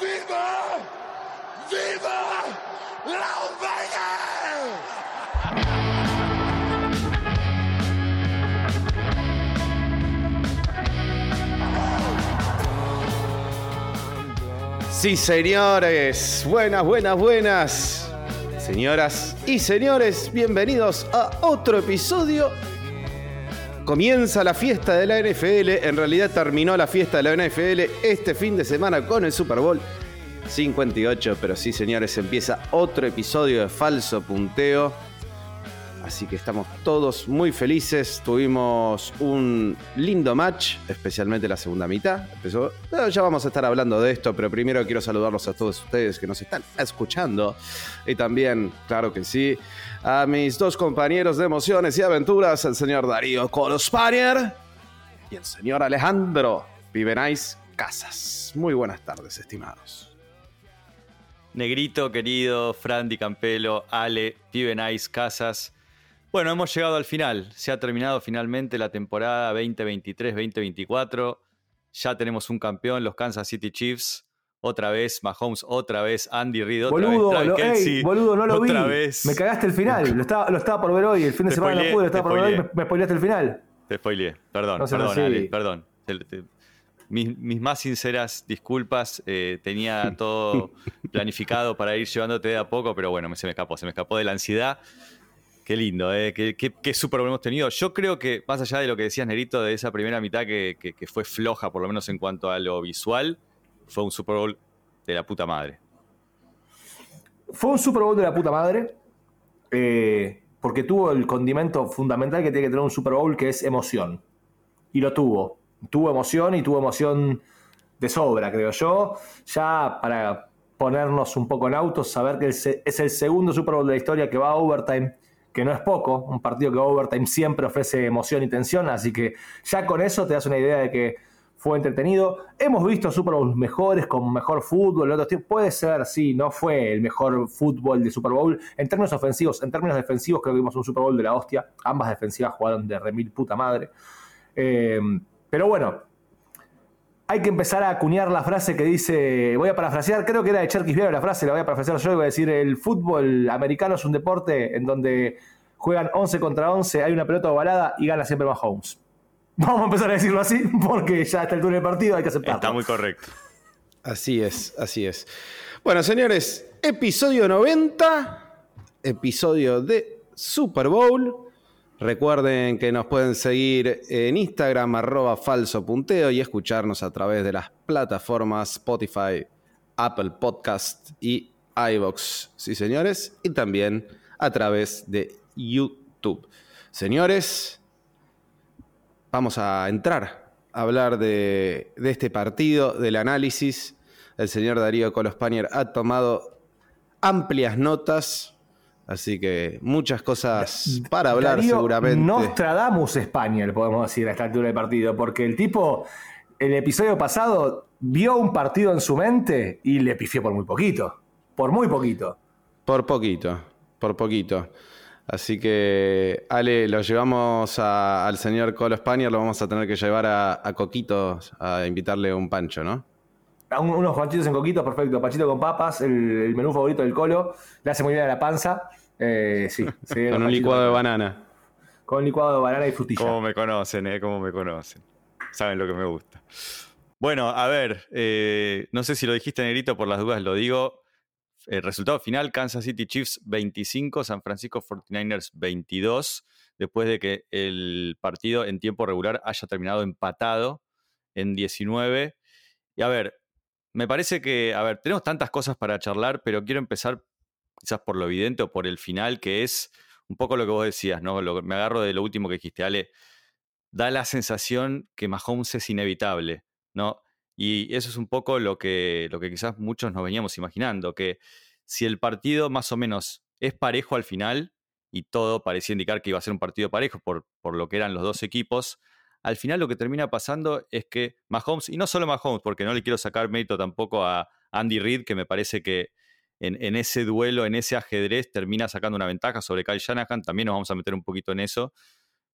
¡Viva! ¡Viva! ¡Las Vegas! Sí, señores. Buenas, buenas, buenas. Señoras y señores, bienvenidos a otro episodio. Comienza la fiesta de la NFL. En realidad terminó la fiesta de la NFL este fin de semana con el Super Bowl 58. Pero sí, señores, empieza otro episodio de Falso Punteo. Así que estamos todos muy felices. Tuvimos un lindo match, especialmente la segunda mitad. Empezó- ya vamos a estar hablando de esto, pero primero quiero saludarlos a todos ustedes que nos están escuchando. Y también, claro que sí, a mis dos compañeros de emociones y aventuras, el señor Darío Colospanier y el señor Alejandro Vivenais Casas. Muy buenas tardes, estimados. Negrito, querido, Fran Di Campelo, Ale, Pibe Nice, Casas. Bueno, hemos llegado al final. Se ha terminado finalmente la temporada 2023-2024. Ya tenemos un campeón, los Kansas City Chiefs. Otra vez Mahomes, otra vez Andy Reid, otra Boludo, vez lo- ey, boludo, no lo vi. vez. Me cagaste el final. Lo estaba, lo estaba por ver hoy. El fin de Te semana spoileé, no pude, lo estaba por ver hoy. spoileé. Me, me spoileaste el final. Te spoileé. Perdón, No perdón. Ale, perdón. Mis, mis más sinceras disculpas. eh, tenía todo planificado para ir llevándote de a poco, pero bueno, se me escapó. Se me escapó de la ansiedad. Qué lindo, ¿eh? Qué, qué, qué hemos tenido. Yo creo que, más allá de lo que decías, Nerito, de esa primera mitad que, fue floja, por lo menos en cuanto a lo visual, fue un Super Bowl de la puta madre. Fue un Super Bowl de la puta madre. eh, porque tuvo el condimento fundamental que tiene que tener un Super Bowl, que es emoción. Y lo tuvo. Tuvo emoción y tuvo emoción de sobra, creo yo. Ya para ponernos un poco en autos, saber que es el segundo Super Bowl de la historia que va a overtime, que no es poco. Un partido que overtime siempre ofrece emoción y tensión. Así que ya con eso te das una idea de que fue entretenido. Hemos visto Super Bowls mejores, con mejor fútbol, en otros tiempos. Puede ser, sí, no fue el mejor fútbol de Super Bowl. En términos ofensivos, en términos defensivos, creo que vimos un Super Bowl de la hostia. Ambas defensivas jugaron de remil puta madre. Eh, pero bueno, hay que empezar a acuñar la frase que dice, voy a parafrasear, creo que era de Cherkis Viera la frase, la voy a parafrasear yo y voy a decir, el fútbol americano es un deporte en donde juegan 11 contra 11, hay una pelota ovalada y gana siempre Mahomes. Vamos a empezar a decirlo así porque ya a esta altura del partido hay que aceptarlo. Está muy correcto. Así es, así es. Bueno, señores, episodio 90, episodio de Super Bowl. Recuerden que nos pueden seguir en Instagram, arroba falso punteo, y escucharnos a través de las plataformas Spotify, Apple Podcast y iVoox. Sí, señores, y también a través de YouTube. Señores, vamos a entrar a hablar de, de este partido, del análisis. El señor Darío Colospanier ha tomado amplias notas, así que muchas cosas para hablar Darío seguramente. Nostradamus España, le podemos decir a esta altura del partido, porque el tipo, el episodio pasado, vio un partido en su mente y le pifió por muy poquito. Por muy poquito. Por poquito, por poquito. Así que, Ale, lo llevamos a- al señor Colospanier, lo vamos a tener que llevar a, a Coquito a invitarle un pancho, ¿no? A un- unos panchitos en coquito, perfecto. Panchito con papas, el, el menú favorito del colo. Le hace muy bien a la panza. Eh, sí, sí, Con un licuado de banana. Con licuado de banana y frutilla. Cómo me conocen, ¿eh? Cómo me conocen. Saben lo que me gusta. Bueno, a ver, eh, no sé si lo dijiste, Negrito, por las dudas lo digo. El resultado final, Kansas City Chiefs 25, San Francisco 49ers 22, después de que el partido en tiempo regular haya terminado empatado en 19. Y a ver, me parece que, a ver, tenemos tantas cosas para charlar, pero quiero empezar quizás por lo evidente o por el final, que es un poco lo que vos decías, ¿no? Me agarro de lo último que dijiste, Ale. Da la sensación que Mahomes es inevitable, ¿no? Y eso es un poco lo que, lo que quizás muchos nos veníamos imaginando, que si el partido más o menos es parejo al final, y todo parecía indicar que iba a ser un partido parejo por, por lo que eran los dos equipos, al final lo que termina pasando es que Mahomes, y no solo Mahomes, porque no le quiero sacar mérito tampoco a Andy Reid, que me parece que en, ese duelo, en ese ajedrez, termina sacando una ventaja sobre Kyle Shanahan, también nos vamos a meter un poquito en eso,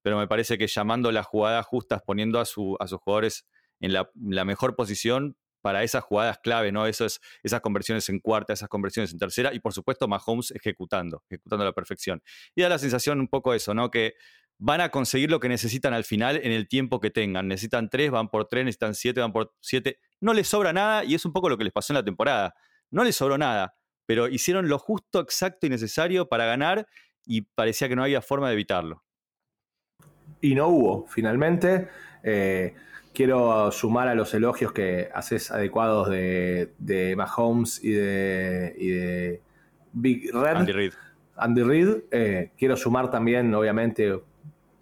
pero me parece que llamando las jugadas justas, poniendo a, su, a sus jugadores en la, mejor posición, para esas jugadas clave, ¿no? esas conversiones en cuarta, esas conversiones en tercera, y por supuesto Mahomes ejecutando, ejecutando a la perfección. Y da la sensación un poco eso, ¿no? Que van a conseguir lo que necesitan al final en el tiempo que tengan. Necesitan tres, van por tres, necesitan siete, van por siete. No les sobra nada, y es un poco lo que les pasó en la temporada. No les sobró nada, pero hicieron lo justo, exacto y necesario para ganar, y parecía que no había forma de evitarlo. Y no hubo, finalmente. Eh, quiero sumar a los elogios que haces adecuados de, de Mahomes y de, Big Red. Andy Reid. Andy Reid. Eh, quiero sumar también, obviamente,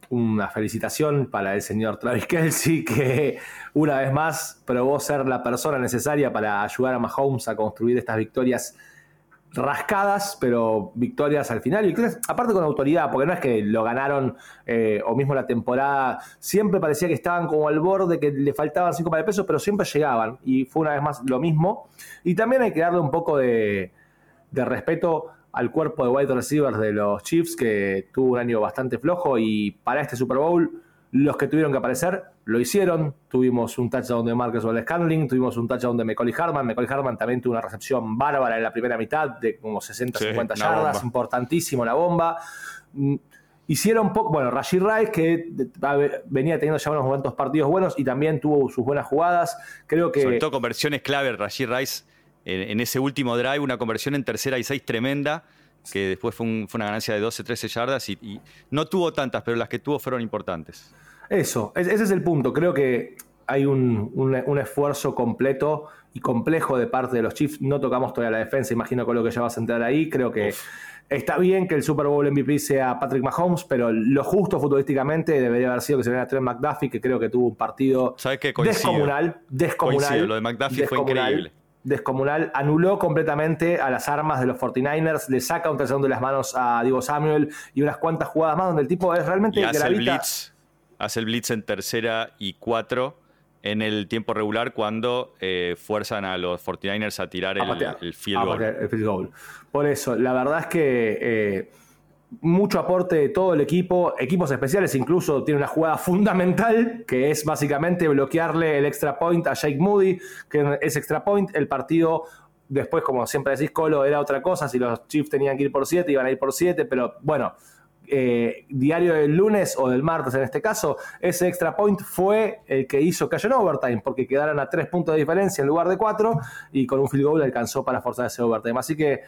una felicitación para el señor Travis Kelsey, que una vez más probó ser la persona necesaria para ayudar a Mahomes a construir estas victorias rascadas, pero victorias al final. Y aparte con autoridad, porque no es que lo ganaron eh, o mismo la temporada, siempre parecía que estaban como al borde, que le faltaban 5 para el peso, pero siempre llegaban. Y fue una vez más lo mismo. Y también hay que darle un poco de respeto al cuerpo de wide receivers de los Chiefs, que tuvo un año bastante flojo y para este Super Bowl los que tuvieron que aparecer lo hicieron. Tuvimos un touchdown de Marcus Wallace Scanling, tuvimos un touchdown de Macaulay Harman. Macaulay Harman también tuvo una recepción bárbara en la primera mitad de como 60-50 yardas, importantísimo la bomba. Mm, hicieron poco, bueno, Rashid Rice, que venía teniendo ya unos momentos partidos buenos y también tuvo sus buenas jugadas. Creo que. Sobre todo conversiones clave, Rashid Rice, en, ese último drive, una conversión en tercera y seis tremenda que después fue, una ganancia de 12, 13 yardas y, no tuvo tantas, pero las que tuvo fueron importantes. Eso, ese es el punto. Creo que hay un, esfuerzo completo y complejo de parte de los Chiefs. No tocamos todavía la defensa, imagino con lo que ya vas a entrar ahí. Creo que está bien que el Super Bowl MVP sea Patrick Mahomes, pero lo justo futbolísticamente debería haber sido que se viera Trent McDuffie, que creo que tuvo un partido descomunal. Descomunal. Lo de McDuffie fue increíble descomunal, anuló completamente a las armas de los 49ers, le saca un tercer de las manos a Diego Samuel y unas cuantas jugadas más donde el tipo es realmente y hace el blitz hace el blitz en tercera y cuatro en el tiempo regular cuando eh, fuerzan a los 49ers a tirar el, field goal. Por eso, la verdad es que eh, mucho aporte de todo el equipo, equipos especiales incluso tiene una jugada fundamental que es básicamente bloquearle el extra point a Jake Moody, que es extra point, el partido después como siempre decís Colo era otra cosa, si los Chiefs tenían que ir por 7 iban a ir por 7, pero bueno, eh, diario del lunes o del martes en este caso, ese extra point fue el que hizo que un overtime, porque quedaron a 3 puntos de diferencia en lugar de 4 y con un field goal alcanzó para forzar ese overtime. Así que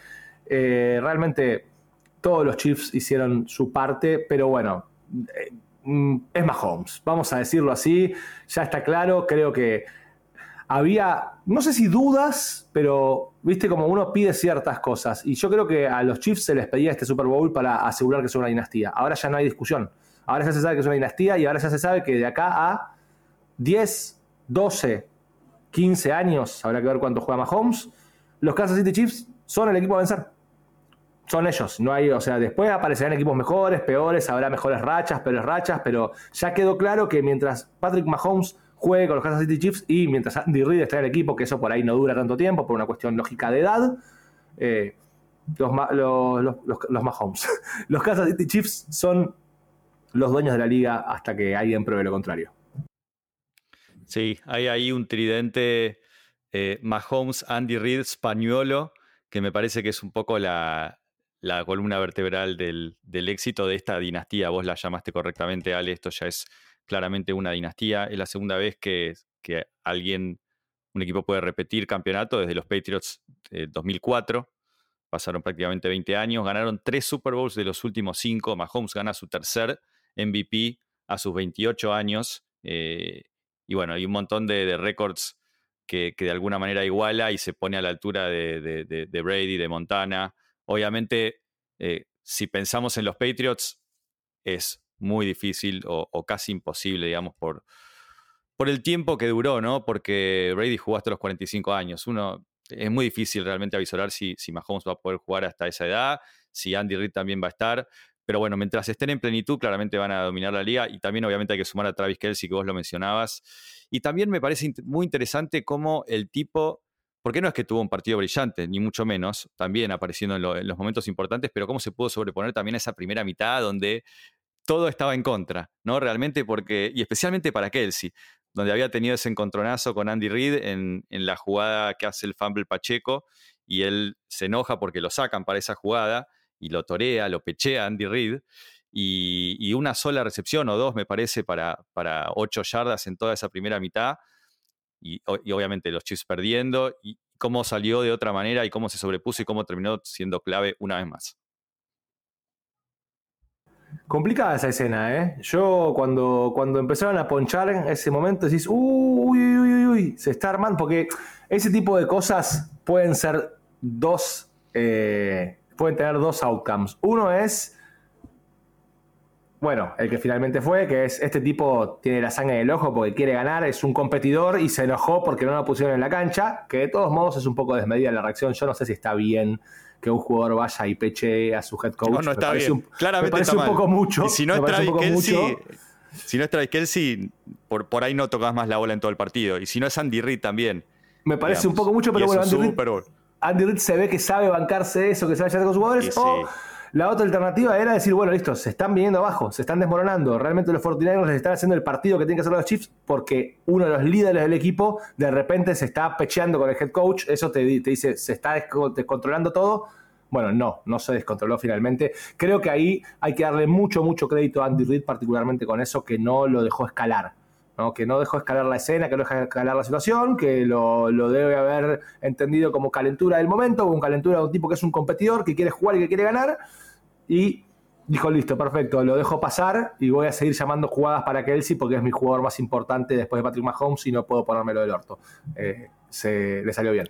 eh, realmente todos los Chiefs hicieron su parte, pero bueno, eh, mm, es Mahomes, vamos a decirlo así, ya está claro, creo que había, no sé si dudas, pero viste como uno pide ciertas cosas. Y yo creo que a los Chiefs se les pedía este Super Bowl para asegurar que es una dinastía. Ahora ya no hay discusión. Ahora ya se sabe que es una dinastía y ahora ya se sabe que de acá a 10, 12, 15 años, habrá que ver cuánto juega Mahomes, los Kansas City Chiefs son el equipo a vencer. Son ellos, no hay, o sea, después aparecerán equipos mejores, peores, habrá mejores rachas, peores rachas, pero ya quedó claro que mientras Patrick Mahomes juegue con los Kansas City Chiefs y mientras Andy Reid esté en el equipo, que eso por ahí no dura tanto tiempo por una cuestión lógica de edad, eh, los, los, los, Mahomes. los Kansas City Chiefs son los dueños de la liga hasta que alguien pruebe lo contrario. Sí, hay ahí un tridente eh, Mahomes, Andy Reid, Spañuelo, que me parece que es un poco la, columna vertebral del, del, éxito de esta dinastía. Vos la llamaste correctamente, Ale, esto ya es claramente una dinastía. Es la segunda vez que, alguien, un equipo puede repetir campeonato desde los Patriots de 2004. Pasaron prácticamente 20 años, ganaron tres Super Bowls de los últimos cinco. Mahomes gana su tercer MVP a sus 28 años. Eh, y bueno, hay un montón de, récords que, de alguna manera iguala y se pone a la altura de, Brady, de Montana. Obviamente, eh, si pensamos en los Patriots, es muy difícil o, casi imposible, digamos, por, por el tiempo que duró, ¿no? Porque Brady jugó hasta los 45 años. Uno, es muy difícil realmente avisorar si, si Mahomes va a poder jugar hasta esa edad, si Andy Reid también va a estar. Pero bueno, mientras estén en plenitud, claramente van a dominar la liga. Y también, obviamente, hay que sumar a Travis Kelsey, que vos lo mencionabas. Y también me parece muy interesante cómo el tipo, porque no es que tuvo un partido brillante, ni mucho menos, también apareciendo en, en los momentos importantes, pero cómo se pudo sobreponer también a esa primera mitad donde todo estaba en contra, ¿no? Realmente porque, y especialmente para Kelsey, donde había tenido ese encontronazo con Andy Reid en, la jugada que hace el fumble Pacheco y él se enoja porque lo sacan para esa jugada y lo torea, lo pechea Andy Reid. Y, una sola recepción o dos, me parece, para, para ocho yardas en toda esa primera mitad. Y, y, obviamente los Chiefs perdiendo. Y cómo salió de otra manera y cómo se sobrepuso y cómo terminó siendo clave una vez más. Complicada esa escena, ¿eh? Yo cuando, cuando empezaron a ponchar en ese momento decís, uy, uy, uy, uy, se está armando, porque ese tipo de cosas pueden ser dos, eh, pueden tener dos outcomes. Uno es, bueno, el que finalmente fue, que es este tipo tiene la sangre en el ojo porque quiere ganar, es un competidor y se enojó porque no lo pusieron en la cancha, que de todos modos es un poco desmedida la reacción, yo no sé si está bien que un jugador vaya y peche a su head coach. No, no está bien. Un, Claramente me parece un poco mucho. si no es Travis Kelsey, si no es Travis Kelsey, por, por ahí no tocas más la bola en todo el partido. Y si no es Andy Reid también. Me parece un poco mucho, pero bueno, Andy Reid, Andy Reid, se ve que sabe bancarse eso, que sabe hacer con sus jugadores. o la otra alternativa era decir, bueno, listo, se están viniendo abajo, se están desmoronando. Realmente los 49ers les están haciendo el partido que tienen que hacer los Chiefs porque uno de los líderes del equipo de repente se está pecheando con el head coach. Eso te, te dice, se está descontrolando todo. Bueno, no, no se descontroló finalmente. Creo que ahí hay que darle mucho, mucho crédito a Andy Reid, particularmente con eso, que no lo dejó escalar. ¿No? que no dejó escalar la escena, que no dejó escalar la situación, que lo, lo, debe haber entendido como calentura del momento, como calentura de un tipo que es un competidor, que quiere jugar y que quiere ganar, y dijo, listo, perfecto, lo dejo pasar y voy a seguir llamando jugadas para Kelsey porque es mi jugador más importante después de Patrick Mahomes y no puedo ponérmelo del orto. Eh, se, le salió bien.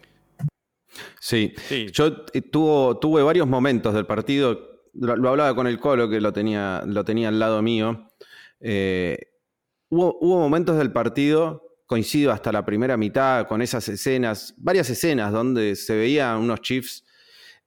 Sí, yo eh, tuve varios momentos del partido, lo, hablaba con el Colo que lo tenía, lo tenía al lado mío. Eh, hubo, momentos del partido, coincido hasta la primera mitad con esas escenas, varias escenas donde se veían unos Chiefs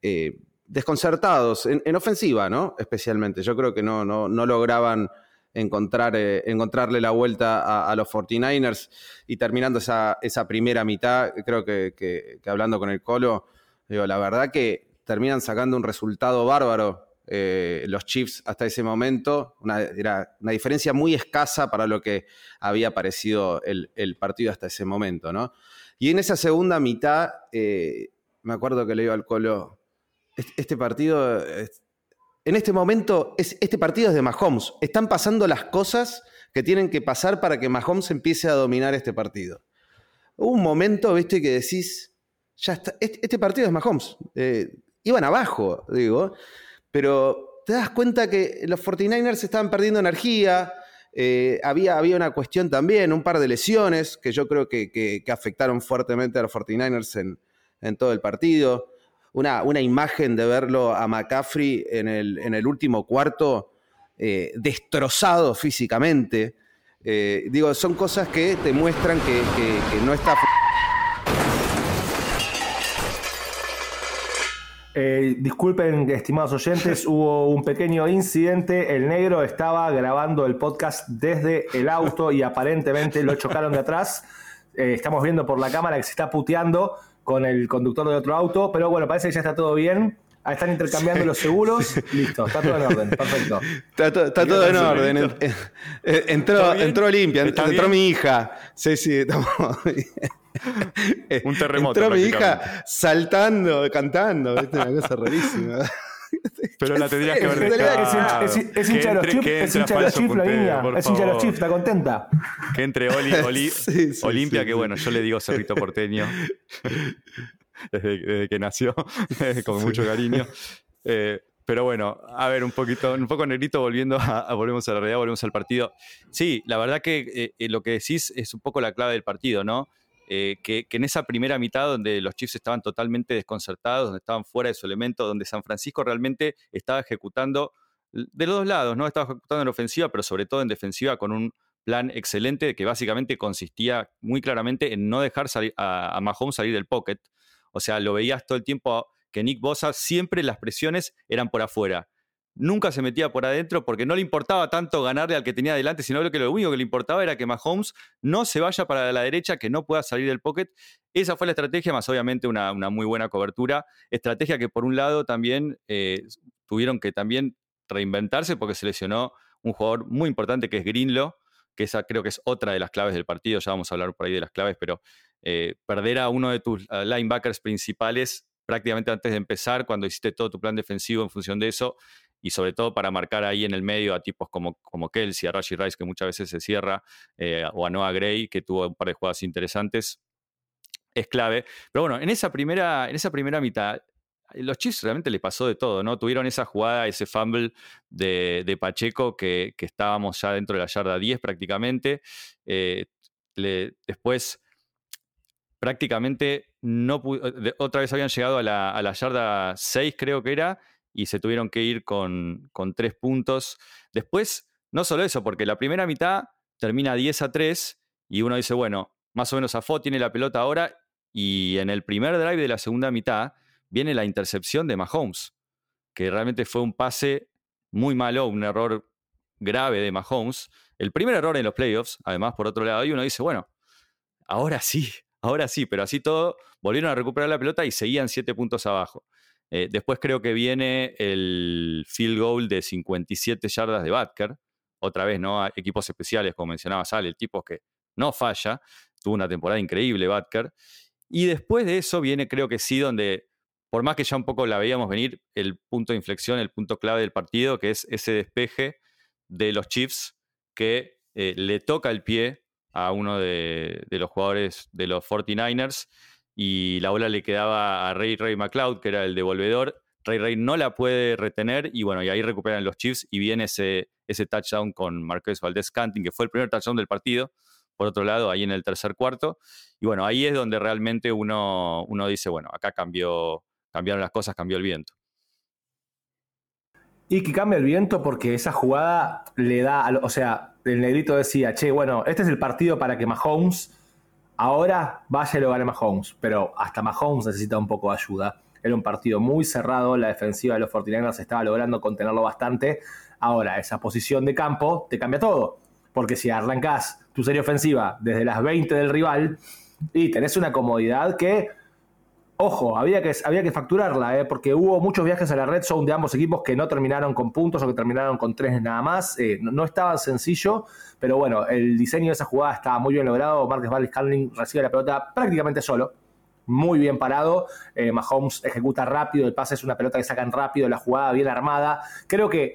eh, desconcertados, en, ofensiva, ¿no? Especialmente. Yo creo que no, lograban encontrar, encontrarle la vuelta a, los 49ers y terminando esa, primera mitad, creo que, hablando con el Colo, digo, la verdad que terminan sacando un resultado bárbaro eh, los Chiefs hasta ese momento, una, era una diferencia muy escasa para lo que había parecido el, partido hasta ese momento, ¿no? Y en esa segunda mitad, eh, me acuerdo que le iba al Colo, este, partido, en este momento, este partido es de Mahomes, están pasando las cosas que tienen que pasar para que Mahomes empiece a dominar este partido. Hubo un momento, viste, que decís, ya está, este, este partido es Mahomes. Eh, iban abajo, digo, pero te das cuenta que los 49ers estaban perdiendo energía. Eh, había, había una cuestión también, un par de lesiones que yo creo que, afectaron fuertemente a los 49ers en, todo el partido. Una, una, imagen de verlo a McCaffrey en el, en el último cuarto eh, destrozado físicamente. Eh, digo, son cosas que te muestran que, que no está Eh, disculpen, estimados oyentes, hubo un pequeño incidente. El negro estaba grabando el podcast desde el auto y aparentemente lo chocaron de atrás. Eh, estamos viendo por la cámara que se está puteando con el conductor de otro auto, pero bueno, parece que ya está todo bien. Ahí están intercambiando los seguros. Listo, está todo en orden. Perfecto. Está, todo en orden. Entró, entró limpia, entró mi hija. Sí, sí, estamos Un terremoto. Entró mi hija saltando, cantando. Una cosa rarísima. Pero la tendrías que ver Es, es, hincha de los chips, es hincha de los chips la niña. Es hincha de los chips, está contenta. Que entre Oli, Oli Olimpia, que bueno, yo le digo Cerrito Porteño. desde, que nació, con mucho cariño. Eh, pero bueno, a ver, un poquito, un poco negrito, volviendo a, volvemos a la realidad, volvemos al partido. Sí, la verdad que eh, eh, lo que decís es un poco la clave del partido, ¿no? que, en esa primera mitad donde los Chiefs estaban totalmente desconcertados, donde estaban fuera de su elemento, donde San Francisco realmente estaba ejecutando de los dos lados, ¿no? Estaba ejecutando en ofensiva, pero sobre todo en defensiva con un plan excelente que básicamente consistía muy claramente en no dejar salir a, a Mahomes salir del pocket, o sea, lo veías todo el tiempo que Nick Bosa siempre las presiones eran por afuera. Nunca se metía por adentro porque no le importaba tanto ganarle al que tenía adelante, sino que lo único que le importaba era que Mahomes no se vaya para la derecha, que no pueda salir del pocket. Esa fue la estrategia, más obviamente una, muy buena cobertura. Estrategia que por un lado también eh, tuvieron que también reinventarse porque se lesionó un jugador muy importante que es Greenlow, que esa creo que es otra de las claves del partido, ya vamos a hablar por ahí de las claves, pero eh, perder a uno de tus linebackers principales prácticamente antes de empezar, cuando hiciste todo tu plan defensivo en función de eso, y sobre todo para marcar ahí en el medio a tipos como, como Kelsey, a Rashi Rice, que muchas veces se cierra, eh, o a Noah Gray, que tuvo un par de jugadas interesantes, es clave. Pero bueno, en esa primera, en esa primera mitad, los Chiefs realmente le pasó de todo, ¿no? Tuvieron esa jugada, ese fumble de, Pacheco que, estábamos ya dentro de la yarda 10 prácticamente. Eh, después prácticamente no otra vez habían llegado a la, yarda 6 creo que era y se tuvieron que ir con, con tres puntos. Después, no solo eso, porque la primera mitad termina 10 a 3 y uno dice, bueno, más o menos Afo tiene la pelota ahora y en el primer drive de la segunda mitad viene la intercepción de Mahomes, que realmente fue un pase muy malo, un error grave de Mahomes. El primer error en los playoffs, además, por otro lado, y uno dice, bueno, ahora sí, ahora sí, pero así todo, volvieron a recuperar la pelota y seguían siete puntos abajo. Eh, después creo que viene el field goal de 57 yardas de Batker. Otra vez, ¿no? Equipos especiales, como mencionaba Sale, el tipo que no falla. Tuvo una temporada increíble, Batker. Y después de eso viene, creo que sí, donde por más que ya un poco la veíamos venir, el punto de inflexión, el punto clave del partido, que es ese despeje de los Chiefs que eh, le toca el pie a uno de, los jugadores de los 49ers y la bola le quedaba a Ray Ray McLeod, que era el devolvedor. Ray Ray no la puede retener y bueno, y ahí recuperan los Chiefs y viene ese, ese touchdown con Marqués Valdés Canting, que fue el primer touchdown del partido. Por otro lado, ahí en el tercer cuarto. Y bueno, ahí es donde realmente uno, uno dice, bueno, acá cambió, cambiaron las cosas, cambió el viento. Y que cambia el viento porque esa jugada le da, o sea, el negrito decía, che, bueno, este es el partido para que Mahomes ahora vaya y lo gane Mahomes, pero hasta Mahomes necesita un poco de ayuda. Era un partido muy cerrado, la defensiva de los 49ers estaba logrando contenerlo bastante. Ahora, esa posición de campo te cambia todo, porque si arrancás tu serie ofensiva desde las 20 del rival y tenés una comodidad que Ojo, había que, facturarla, ¿eh? porque hubo muchos viajes a la red zone de ambos equipos que no terminaron con puntos o que terminaron con tres nada más. Eh, no, estaba sencillo, pero bueno, el diseño de esa jugada estaba muy bien logrado. Marcus Valles Carling recibe la pelota prácticamente solo, muy bien parado. Eh, Mahomes ejecuta rápido, el pase es una pelota que sacan rápido, la jugada bien armada. Creo que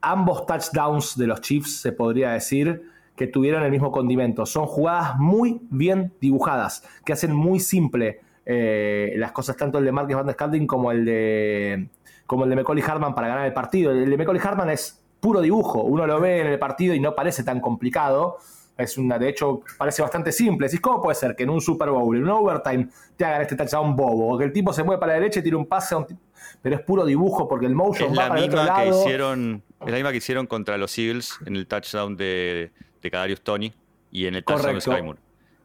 ambos touchdowns de los Chiefs, se podría decir, que tuvieron el mismo condimento. Son jugadas muy bien dibujadas, que hacen muy simple eh, las cosas, tanto el de Marcus Van der Scalding como el de como el de Macaulay Hartman para ganar el partido. El de Macaulay Hartman es puro dibujo, uno lo ve en el partido y no parece tan complicado. Es una, de hecho, parece bastante simple. Decís, ¿cómo puede ser que en un Super Bowl, en un overtime, te hagan este touchdown bobo? O que el tipo se mueve para la derecha y tira un pase, pero es puro dibujo porque el motion es va la para misma que Hicieron, es la misma que hicieron contra los Eagles en el touchdown de, de Kadarius Tony y en el touchdown de Sky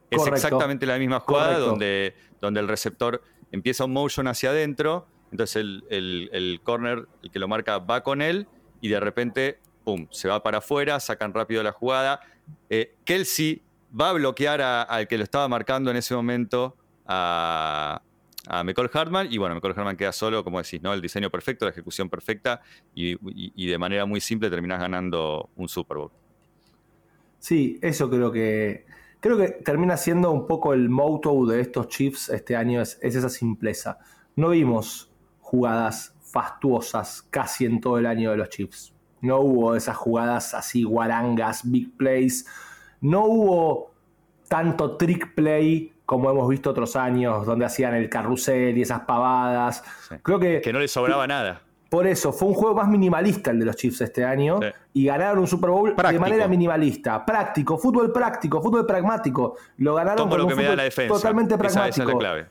Es exactamente la misma jugada donde donde el receptor empieza un motion hacia adentro, entonces el, corner, el que lo marca, va con él y de repente, ¡pum!, se va para afuera, sacan rápido la jugada. Eh, Kelsey va a bloquear al que lo estaba marcando en ese momento a, a McCall Hartman y bueno, McCall Hartman queda solo, como decís, ¿no? El diseño perfecto, la ejecución perfecta y, y de manera muy simple terminas ganando un Super Bowl. Sí, eso creo que creo que termina siendo un poco el motto de estos Chiefs este año, es, esa simpleza. No vimos jugadas fastuosas casi en todo el año de los Chiefs. No hubo esas jugadas así guarangas, big plays. No hubo tanto trick play como hemos visto otros años, donde hacían el carrusel y esas pavadas. Creo que. Que no les sobraba nada. Por eso, fue un juego más minimalista el de los Chiefs este año y ganaron un Super Bowl de manera minimalista, práctico, fútbol práctico, fútbol pragmático. Lo ganaron con lo que me da la defensa. totalmente pragmático. la clave.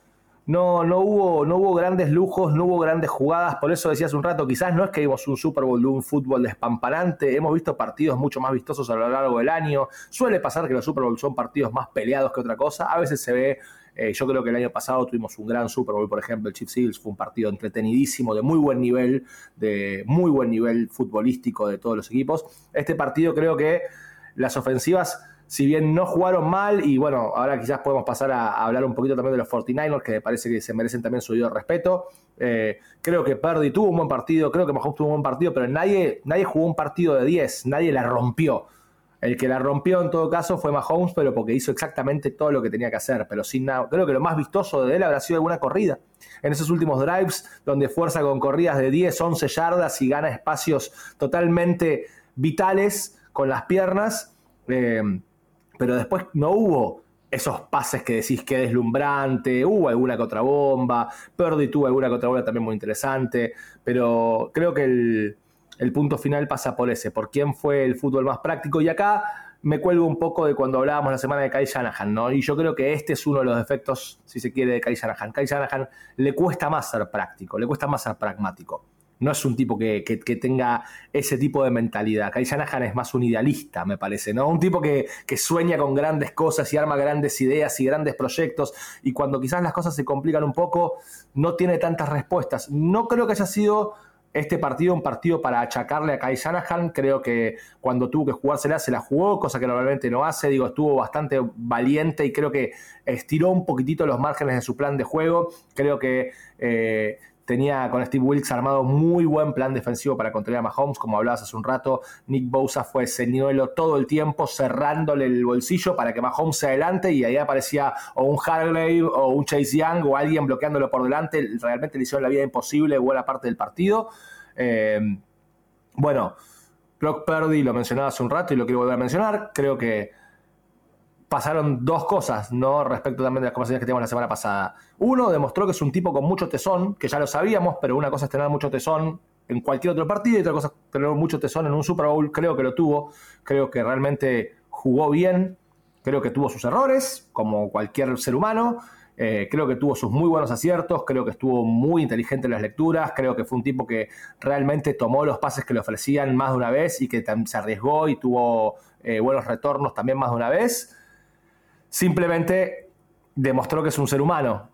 No, no, hubo, no hubo grandes lujos, no hubo grandes jugadas, por eso decías un rato, quizás no es que vimos un Super Bowl de un fútbol despamparante, hemos visto partidos mucho más vistosos a lo largo del año, suele pasar que los Super Bowl son partidos más peleados que otra cosa, a veces se ve eh, yo creo que el año pasado tuvimos un gran Super Bowl, por ejemplo, el Chiefs Eagles fue un partido entretenidísimo, de muy buen nivel, de muy buen nivel futbolístico de todos los equipos. Este partido creo que las ofensivas si bien no jugaron mal, y bueno, ahora quizás podemos pasar a, hablar un poquito también de los 49ers, que me parece que se merecen también su debido respeto. Eh, creo que Purdy tuvo un buen partido, creo que Mahomes tuvo un buen partido, pero nadie, nadie jugó un partido de 10, nadie la rompió. El que la rompió en todo caso fue Mahomes, pero porque hizo exactamente todo lo que tenía que hacer, pero sin nada. Creo que lo más vistoso de él habrá sido alguna corrida. En esos últimos drives, donde fuerza con corridas de 10, 11 yardas y gana espacios totalmente vitales con las piernas. Eh, pero después no hubo esos pases que decís que deslumbrante, hubo alguna que otra bomba, Purdy tuvo alguna que otra bomba también muy interesante, pero creo que el, el punto final pasa por ese, por quién fue el fútbol más práctico. Y acá me cuelgo un poco de cuando hablábamos la semana de Kai Shanahan, ¿no? Y yo creo que este es uno de los defectos, si se quiere, de Kai Shanahan. Kai Shanahan le cuesta más ser práctico, le cuesta más ser pragmático. No es un tipo que, tenga ese tipo de mentalidad. Kai Shanahan es más un idealista, me parece, ¿no? Un tipo que, que sueña con grandes cosas y arma grandes ideas y grandes proyectos. Y cuando quizás las cosas se complican un poco, no tiene tantas respuestas. No creo que haya sido este partido un partido para achacarle a Kai Shanahan. Creo que cuando tuvo que jugársela se la jugó, cosa que normalmente no hace. Digo, estuvo bastante valiente y creo que estiró un poquitito los márgenes de su plan de juego. Creo que eh, tenía con Steve Wilkes armado muy buen plan defensivo para controlar a Mahomes, como hablabas hace un rato. Nick Bosa fue señuelo todo el tiempo cerrándole el bolsillo para que Mahomes se adelante y ahí aparecía o un Hargrave o un Chase Young o alguien bloqueándolo por delante. Realmente le hicieron la vida imposible buena parte del partido. Eh, bueno, Brock Purdy lo mencionaba hace un rato y lo quiero volver a mencionar. Creo que pasaron dos cosas, ¿no? Respecto también de las conversaciones que teníamos la semana pasada. Uno, demostró que es un tipo con mucho tesón, que ya lo sabíamos, pero una cosa es tener mucho tesón en cualquier otro partido y otra cosa es tener mucho tesón en un Super Bowl. Creo que lo tuvo, creo que realmente jugó bien, creo que tuvo sus errores, como cualquier ser humano. Eh, creo que tuvo sus muy buenos aciertos, creo que estuvo muy inteligente en las lecturas, creo que fue un tipo que realmente tomó los pases que le ofrecían más de una vez y que se arriesgó y tuvo eh, buenos retornos también más de una vez. Simplemente demostró que es un ser humano.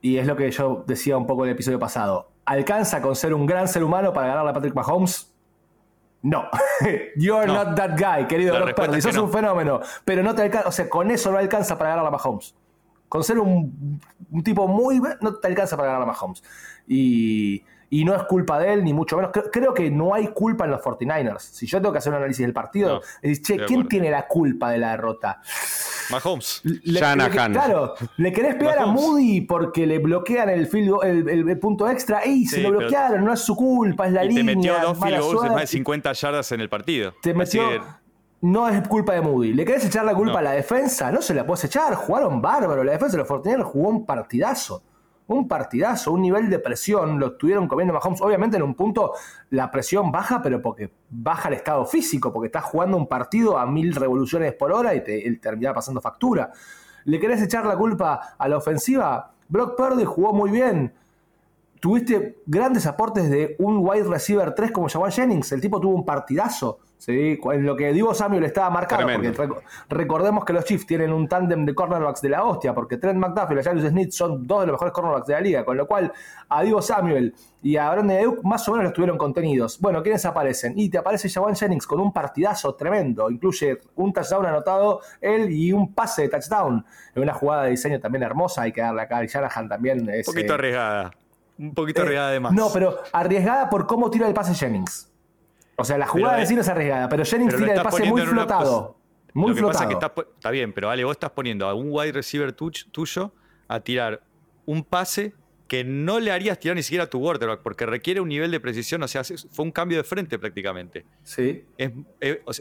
Y es lo que yo decía un poco en el episodio pasado. ¿Alcanza con ser un gran ser humano para ganar a Patrick Mahomes? No. You're not that guy, querido Brock Purdy. Sos un fenómeno. Pero no te alcanza, o sea, con eso no alcanza para ganar a Mahomes. Con ser un, un tipo muy. no te alcanza para ganar a Mahomes. Y y no es culpa de él, ni mucho menos. Creo, que no hay culpa en los 49ers. Si yo tengo que hacer un análisis del partido, es che, ¿quién tiene la culpa de la derrota? Mahomes. Le, claro, le querés pegar a Moody porque le bloquean el, el, punto extra. ¡Ey, se lo bloquearon! No es su culpa, es la línea. Te metió dos field goals de más de 50 yardas en el partido. Te metió. No es culpa de Moody. ¿Le querés echar la culpa a la defensa? No se la puedes echar. Jugaron bárbaro. La defensa de los 49ers jugó un partidazo un partidazo, un nivel de presión, lo estuvieron comiendo Mahomes. Obviamente en un punto la presión baja, pero porque baja el estado físico, porque estás jugando un partido a mil revoluciones por hora y te termina pasando factura. ¿Le querés echar la culpa a la ofensiva? Brock Purdy jugó muy bien. Tuviste grandes aportes de un wide receiver 3 como Jawan Jennings. El tipo tuvo un partidazo. ¿Sí? En lo que Divo Samuel estaba marcado, porque recordemos que los Chiefs tienen un tándem de cornerbacks de la hostia, porque Trent McDuffie y Jarius Smith son dos de los mejores cornerbacks de la liga, con lo cual a Divo Samuel y a Brandon Ayuk más o menos los tuvieron contenidos. Bueno, ¿quiénes aparecen? Y te aparece Jawan Jennings con un partidazo tremendo, incluye un touchdown anotado él y un pase de touchdown, en una jugada de diseño también hermosa, hay que darle acá a Shanahan también. un poquito arriesgada. Un poquito eh, arriesgada de más. No, pero arriesgada por cómo tira el pase Jennings. O sea, la jugada de sí no es arriesgada, pero Jennings tira el pase muy flotado. Muy flotado. está, bien, pero Ale, vos estás poniendo a un wide receiver tuyo a tirar un pase que no le harías tirar ni siquiera a tu quarterback, porque requiere un nivel de precisión, o sea, fue un cambio de frente prácticamente. Sí.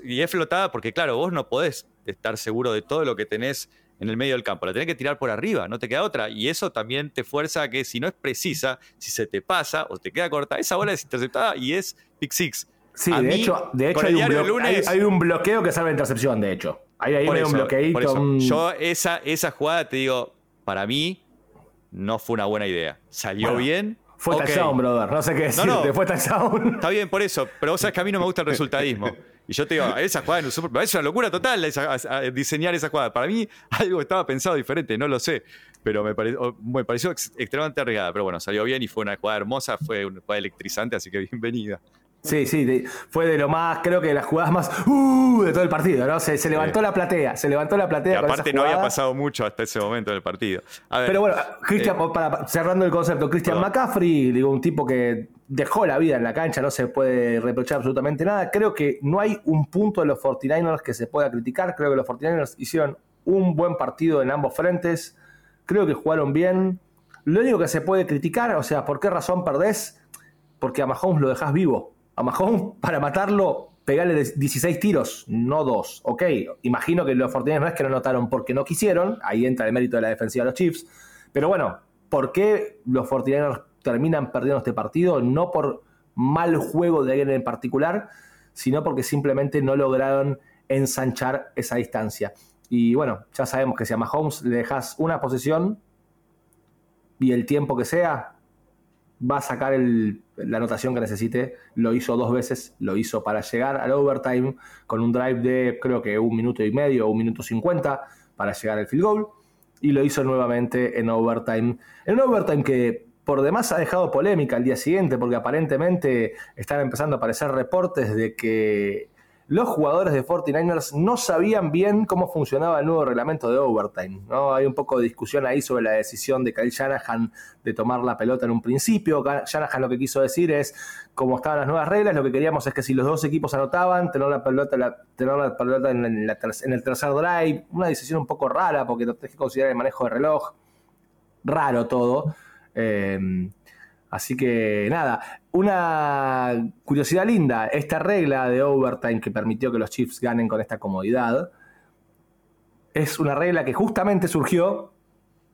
y es flotada porque, claro, vos no podés estar seguro de todo lo que tenés en el medio del campo, la tenés que tirar por arriba, no te queda otra. Y eso también te fuerza a que si no es precisa, si se te pasa o te queda corta, esa bola es interceptada y es pick six. Sí, de hecho, de hecho hay, un bloqueo que salva intercepción, de hecho. Ahí hay un bloqueito. Yo esa, esa jugada te digo, para mí no fue una buena idea. Salió bien. Fue touchdown, brother. No sé qué decirte. No, Fue touchdown. Está bien, por eso. Pero vos sabés que a mí no me gusta el resultadismo. Y yo te digo, esa jugada en un Super es una locura total diseñar esa jugada. Para mí, algo estaba pensado diferente, no lo sé. Pero me, me pareció extremadamente arriesgada. Pero bueno, salió bien y fue una jugada hermosa, fue una jugada electrizante, así que bienvenida. Sí, sí, fue de lo más, creo que de las jugadas más uh, de todo el partido, ¿no? Se, levantó la platea, se levantó la platea. Y aparte no había pasado mucho hasta ese momento del partido. Pero bueno, Christian, eh, para, cerrando el concepto, Christian McCaffrey, digo, un tipo que dejó la vida en la cancha, no se puede reprochar absolutamente nada. Creo que no hay un punto de los 49ers que se pueda criticar. Creo que los 49ers hicieron un buen partido en ambos frentes. Creo que jugaron bien. Lo único que se puede criticar, o sea, ¿por qué razón perdés? Porque a Mahomes lo dejas vivo a Mahomes para matarlo, pegarle 16 tiros, no dos. Ok, imagino que los Fortinados no es que no notaron porque no quisieron, ahí entra el mérito de la defensiva de los Chiefs, pero bueno, ¿por qué los Fortinados terminan perdiendo este partido? No por mal juego de alguien en particular, sino porque simplemente no lograron ensanchar esa distancia. Y bueno, ya sabemos que si a Mahomes le dejas una posición y el tiempo que sea, va a sacar la anotación que necesite. Lo hizo dos veces, lo hizo para llegar al overtime con un drive de creo que un minuto y medio o un minuto cincuenta para llegar al field goal. Y lo hizo nuevamente en overtime. En un overtime que por demás ha dejado polémica al día siguiente porque aparentemente están empezando a aparecer reportes de que los jugadores de 49ers no sabían bien cómo funcionaba el nuevo reglamento de overtime. ¿no? Hay un poco de discusión ahí sobre la decisión de Kyle Shanahan de tomar la pelota en un principio. Shanahan lo que quiso decir es, como estaban las nuevas reglas, lo que queríamos es que si los dos equipos anotaban, tener la pelota, la pelota en, el tercer drive. Una decisión un poco rara porque tenés que considerar el manejo de reloj. Raro todo. Eh, Así que nada, una curiosidad linda, esta regla de overtime que permitió que los Chiefs ganen con esta comodidad, es una regla que justamente surgió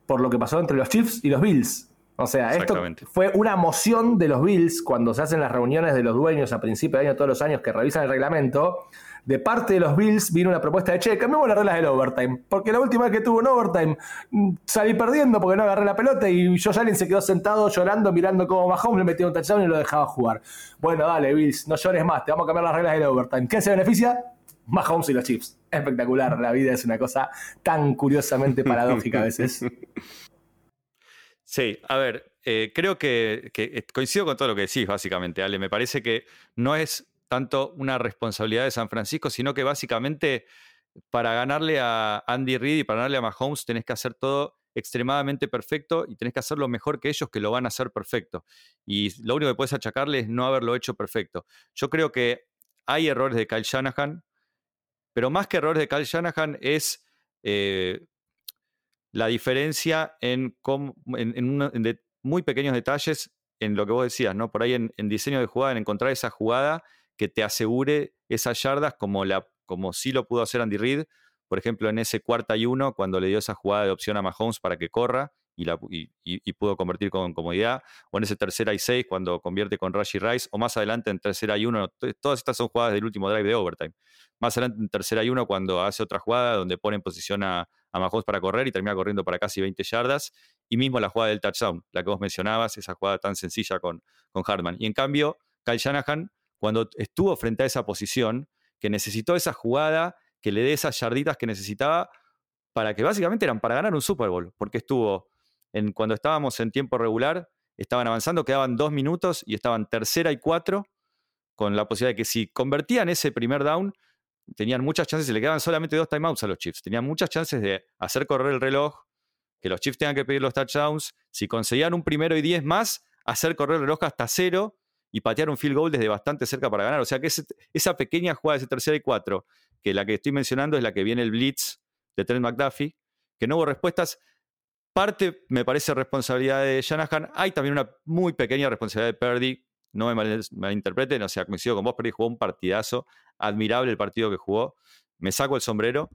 por lo que pasó entre los Chiefs y los Bills. O sea, esto fue una moción de los Bills cuando se hacen las reuniones de los dueños a principio de año todos los años que revisan el reglamento de parte de los Bills vino una propuesta de, che, cambiamos las reglas del overtime, porque la última vez que tuvo un overtime mm, salí perdiendo porque no agarré la pelota y Josh Allen se quedó sentado llorando, mirando cómo Mahomes le metió un touchdown y lo dejaba jugar. Bueno, dale, Bills, no llores más, te vamos a cambiar las reglas del overtime. ¿Quién se beneficia? Mahomes y los Chiefs. Espectacular, la vida es una cosa tan curiosamente paradójica a veces. Sí, a ver, eh, creo que, que, eh, coincido con todo lo que decís, básicamente, Ale. Me parece que no es tanto una responsabilidad de San Francisco, sino que básicamente para ganarle a Andy Reid y para ganarle a Mahomes tenés que hacer todo extremadamente perfecto y tenés que hacerlo mejor que ellos que lo van a hacer perfecto. Y lo único que puedes achacarle es no haberlo hecho perfecto. Yo creo que hay errores de Kyle Shanahan, pero más que errores de Kyle Shanahan es eh, la diferencia en, muy pequeños detalles en lo que vos decías, ¿no? Por ahí en, en diseño de jugada, en encontrar esa jugada que te asegure esas yardas como, la, como sí lo pudo hacer Andy Reid, por ejemplo, en ese cuarta y uno, cuando le dio esa jugada de opción a Mahomes para que corra y, pudo convertir con comodidad, o en ese tercera y seis, cuando convierte con Rashi Rice, o más adelante en tercera y uno, todas estas son jugadas del último drive de overtime. Más adelante en tercera y uno, cuando hace otra jugada donde pone en posición a, a Mahomes para correr y termina corriendo para casi 20 yardas, y mismo la jugada del touchdown, la que vos mencionabas, esa jugada tan sencilla con, con Hartman. Y en cambio, Kyle Shanahan cuando estuvo frente a esa posición, que necesitó esa jugada, que le dé esas yarditas que necesitaba para que básicamente eran para ganar un Super Bowl, porque estuvo, en, cuando estábamos en tiempo regular, estaban avanzando, quedaban dos minutos y estaban tercera y cuatro, con la posibilidad de que si convertían ese primer down, tenían muchas chances, y le quedaban solamente dos timeouts a los Chiefs, tenían muchas chances de hacer correr el reloj, que los Chiefs tengan que pedir los touchdowns, si conseguían un primero y diez más, hacer correr el reloj hasta cero y patear un field goal desde bastante cerca para ganar. O sea que esa pequeña jugada, ese tercera y cuatro, que la que estoy mencionando es la que viene el blitz de Trent McDuffie, que no hubo respuestas. Parte me parece responsabilidad de Shanahan. Hay también una muy pequeña responsabilidad de Purdy. No me malinterpreten, o sea, coincido con vos, Purdy jugó un partidazo. Admirable el partido que jugó. Me saco el sombrero.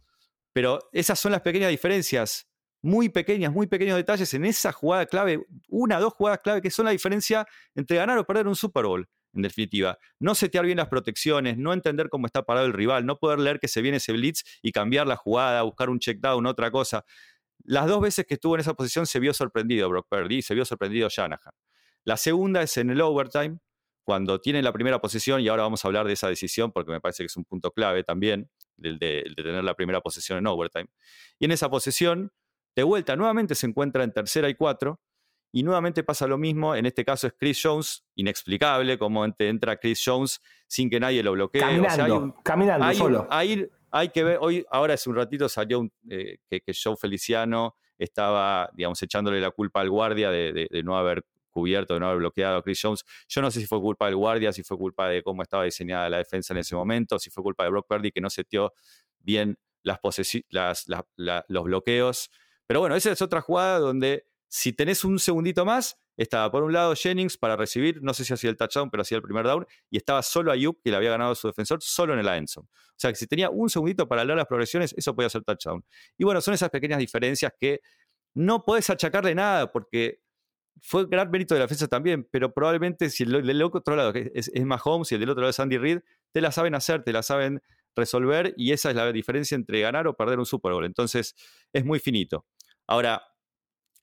Pero esas son las pequeñas diferencias muy pequeñas, muy pequeños detalles en esa jugada clave, una, dos jugadas clave que son la diferencia entre ganar o perder un Super Bowl, en definitiva. No setear bien las protecciones, no entender cómo está parado el rival, no poder leer que se viene ese blitz y cambiar la jugada, buscar un check down, otra cosa. Las dos veces que estuvo en esa posición se vio sorprendido Brock Purdy, se vio sorprendido Shanahan. La segunda es en el overtime, cuando tiene la primera posición, y ahora vamos a hablar de esa decisión porque me parece que es un punto clave también, el el de tener la primera posición en overtime. Y en esa posición, de vuelta, nuevamente se encuentra en tercera y cuatro Y nuevamente pasa lo mismo, en este caso es Chris Jones, inexplicable, cómo entra Chris Jones sin que nadie lo bloquee. Caminando, caminando solo. Hay, hay, que ver, hoy, ahora hace un ratito salió eh, que, que Joe Feliciano estaba, digamos, echándole la culpa al guardia de, no haber cubierto, de no haber bloqueado a Chris Jones. Yo no sé si fue culpa del guardia, si fue culpa de cómo estaba diseñada la defensa en ese momento, si fue culpa de Brock Purdy que no setió bien las, las los bloqueos. Pero bueno, esa es otra jugada donde si tenés un segundito más, estaba por un lado Jennings para recibir, no sé si hacía el touchdown, pero hacía el primer down, y estaba solo Ayuk, que le había ganado su defensor, solo en el endzone. O sea que si tenía un segundito para leer las progresiones, eso podía ser touchdown. Y bueno, son esas pequeñas diferencias que no puedes achacarle nada, porque fue gran mérito de la defensa también, pero probablemente si el del otro lado es, es Mahomes y el del otro lado es Andy Reid, te la saben hacer, te la saben resolver, y esa es la diferencia entre ganar o perder un Super Bowl. Entonces, es muy finito. Ahora,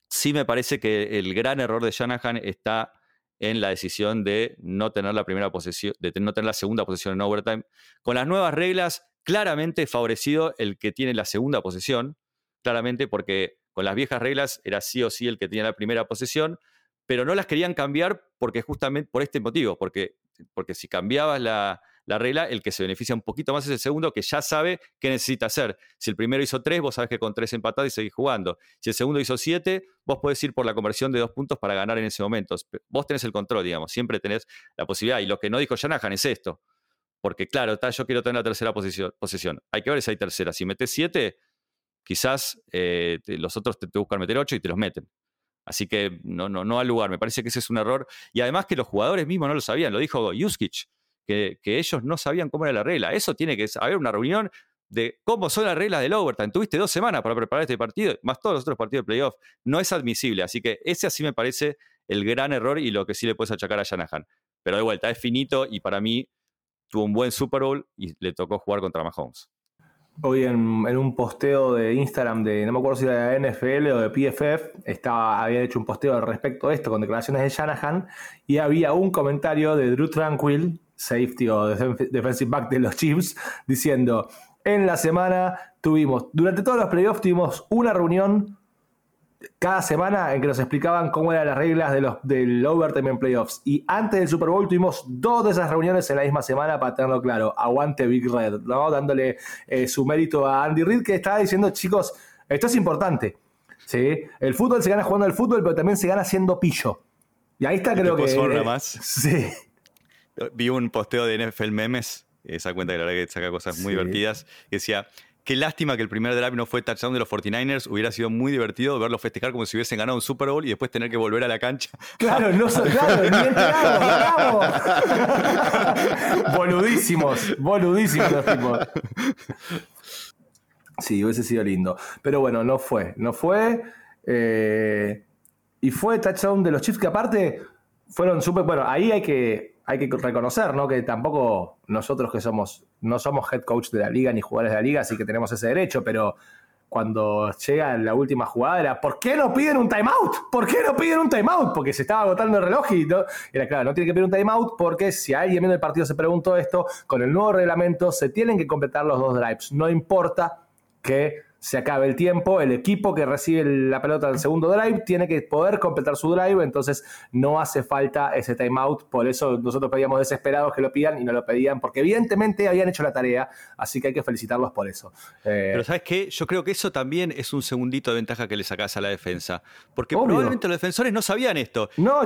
sí me parece que el gran error de Shanahan está en la decisión de no tener la primera de no tener la segunda posesión en overtime. Con las nuevas reglas, claramente favorecido el que tiene la segunda posesión, claramente porque con las viejas reglas era sí o sí el que tenía la primera posesión, pero no las querían cambiar porque justamente por este motivo, porque, porque si cambiabas la, la regla, el que se beneficia un poquito más es el segundo, que ya sabe qué necesita hacer. Si el primero hizo tres, vos sabés que con tres empatados y seguís jugando. Si el segundo hizo siete, vos podés ir por la conversión de dos puntos para ganar en ese momento. Vos tenés el control, digamos, siempre tenés la posibilidad. Y lo que no dijo Shanahan es esto. Porque claro, yo quiero tener la tercera posición, posesión. Hay que ver si hay tercera. Si metes siete, quizás eh, los otros te, buscan meter ocho y te los meten. Así que no, no, no al lugar. Me parece que ese es un error. Y además que los jugadores mismos no lo sabían. Lo dijo Juskic que, ellos no sabían cómo era la regla. Eso tiene que haber una reunión de cómo son las reglas del overtime. Tuviste dos semanas para preparar este partido, más todos los otros partidos de playoff. No es admisible. Así que ese así me parece el gran error y lo que sí le puedes achacar a Shanahan. Pero de vuelta, es finito y para mí tuvo un buen Super Bowl y le tocó jugar contra Mahomes. Hoy en, un posteo de Instagram de, no me acuerdo si era de NFL o de PFF, estaba, había hecho un posteo al respecto de esto con declaraciones de Shanahan y había un comentario de Drew Tranquil, safety o defensive back de los Chiefs, diciendo, en la semana tuvimos, durante todos los playoffs tuvimos una reunión cada semana en que nos explicaban cómo eran las reglas de los, del overtime en playoffs. Y antes del Super Bowl tuvimos dos de esas reuniones en la misma semana para tenerlo claro. Aguante Big Red, ¿no? Dándole eh, su mérito a Andy Reid que estaba diciendo, chicos, esto es importante. ¿sí? El fútbol se gana jugando al fútbol, pero también se gana haciendo pillo. Y ahí está, creo que. Eh, más? Sí. Vi un posteo de NFL Memes, esa cuenta que la verdad que saca cosas muy divertidas, que decía, qué lástima que el primer drive no fue touchdown de los 49ers, hubiera sido muy divertido verlo festejar como si hubiesen ganado un Super Bowl y después tener que volver a la cancha. Claro, no claro, ni boludísimos, boludísimos los tipos. Sí, hubiese sido lindo. Pero bueno, no fue, no fue. Eh, y fue touchdown de los Chiefs que aparte fueron súper, bueno, ahí hay que hay que reconocer, ¿no? Que tampoco nosotros que somos, no somos head coach de la liga ni jugadores de la liga, así que tenemos ese derecho, pero cuando llega la última jugada era, ¿por qué no piden un timeout? ¿Por qué no piden un timeout? Porque se estaba agotando el reloj y era claro, no tiene que pedir un timeout porque si alguien viendo el partido se preguntó esto, con el nuevo reglamento se tienen que completar los dos drives. No importa que se acabe el tiempo, el equipo que recibe la pelota del segundo drive tiene que poder completar su drive, entonces no hace falta ese timeout, por eso nosotros pedíamos desesperados que lo pidan y no lo pedían, porque evidentemente habían hecho la tarea, así que hay que felicitarlos por eso. Eh, Pero ¿sabes qué? Yo creo que eso también es un segundito de ventaja que le sacás a la defensa, porque probablemente los defensores no sabían esto. No,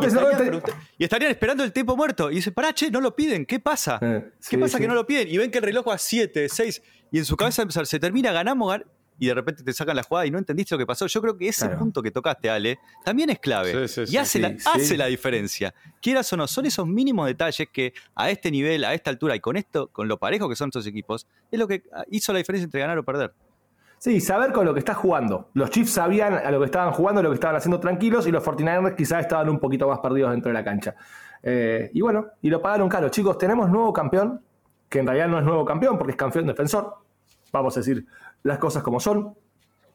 y estarían, esperando el tiempo muerto y dicen, pará, che, no lo piden, ¿qué pasa? Eh, ¿Qué pasa que no lo piden? Y ven que el reloj va a 7, 6 y en su cabeza se termina, ganamos, y de repente te sacan la jugada y no entendiste lo que pasó. Yo creo que ese punto que tocaste, Ale, también es clave. y hace, la, hace la diferencia. Quieras o no, son esos mínimos detalles que a este nivel, a esta altura y con esto, con lo parejo que son estos equipos, es lo que hizo la diferencia entre ganar o perder. Sí, saber con lo que estás jugando. Los Chiefs sabían a lo que estaban jugando, lo que estaban haciendo tranquilos, y los 49ers quizás estaban un poquito más perdidos dentro de la cancha. Eh, y bueno, y lo pagaron caro. Chicos, tenemos nuevo campeón, que en realidad no es nuevo campeón porque es campeón defensor. Vamos a decir, las cosas como son.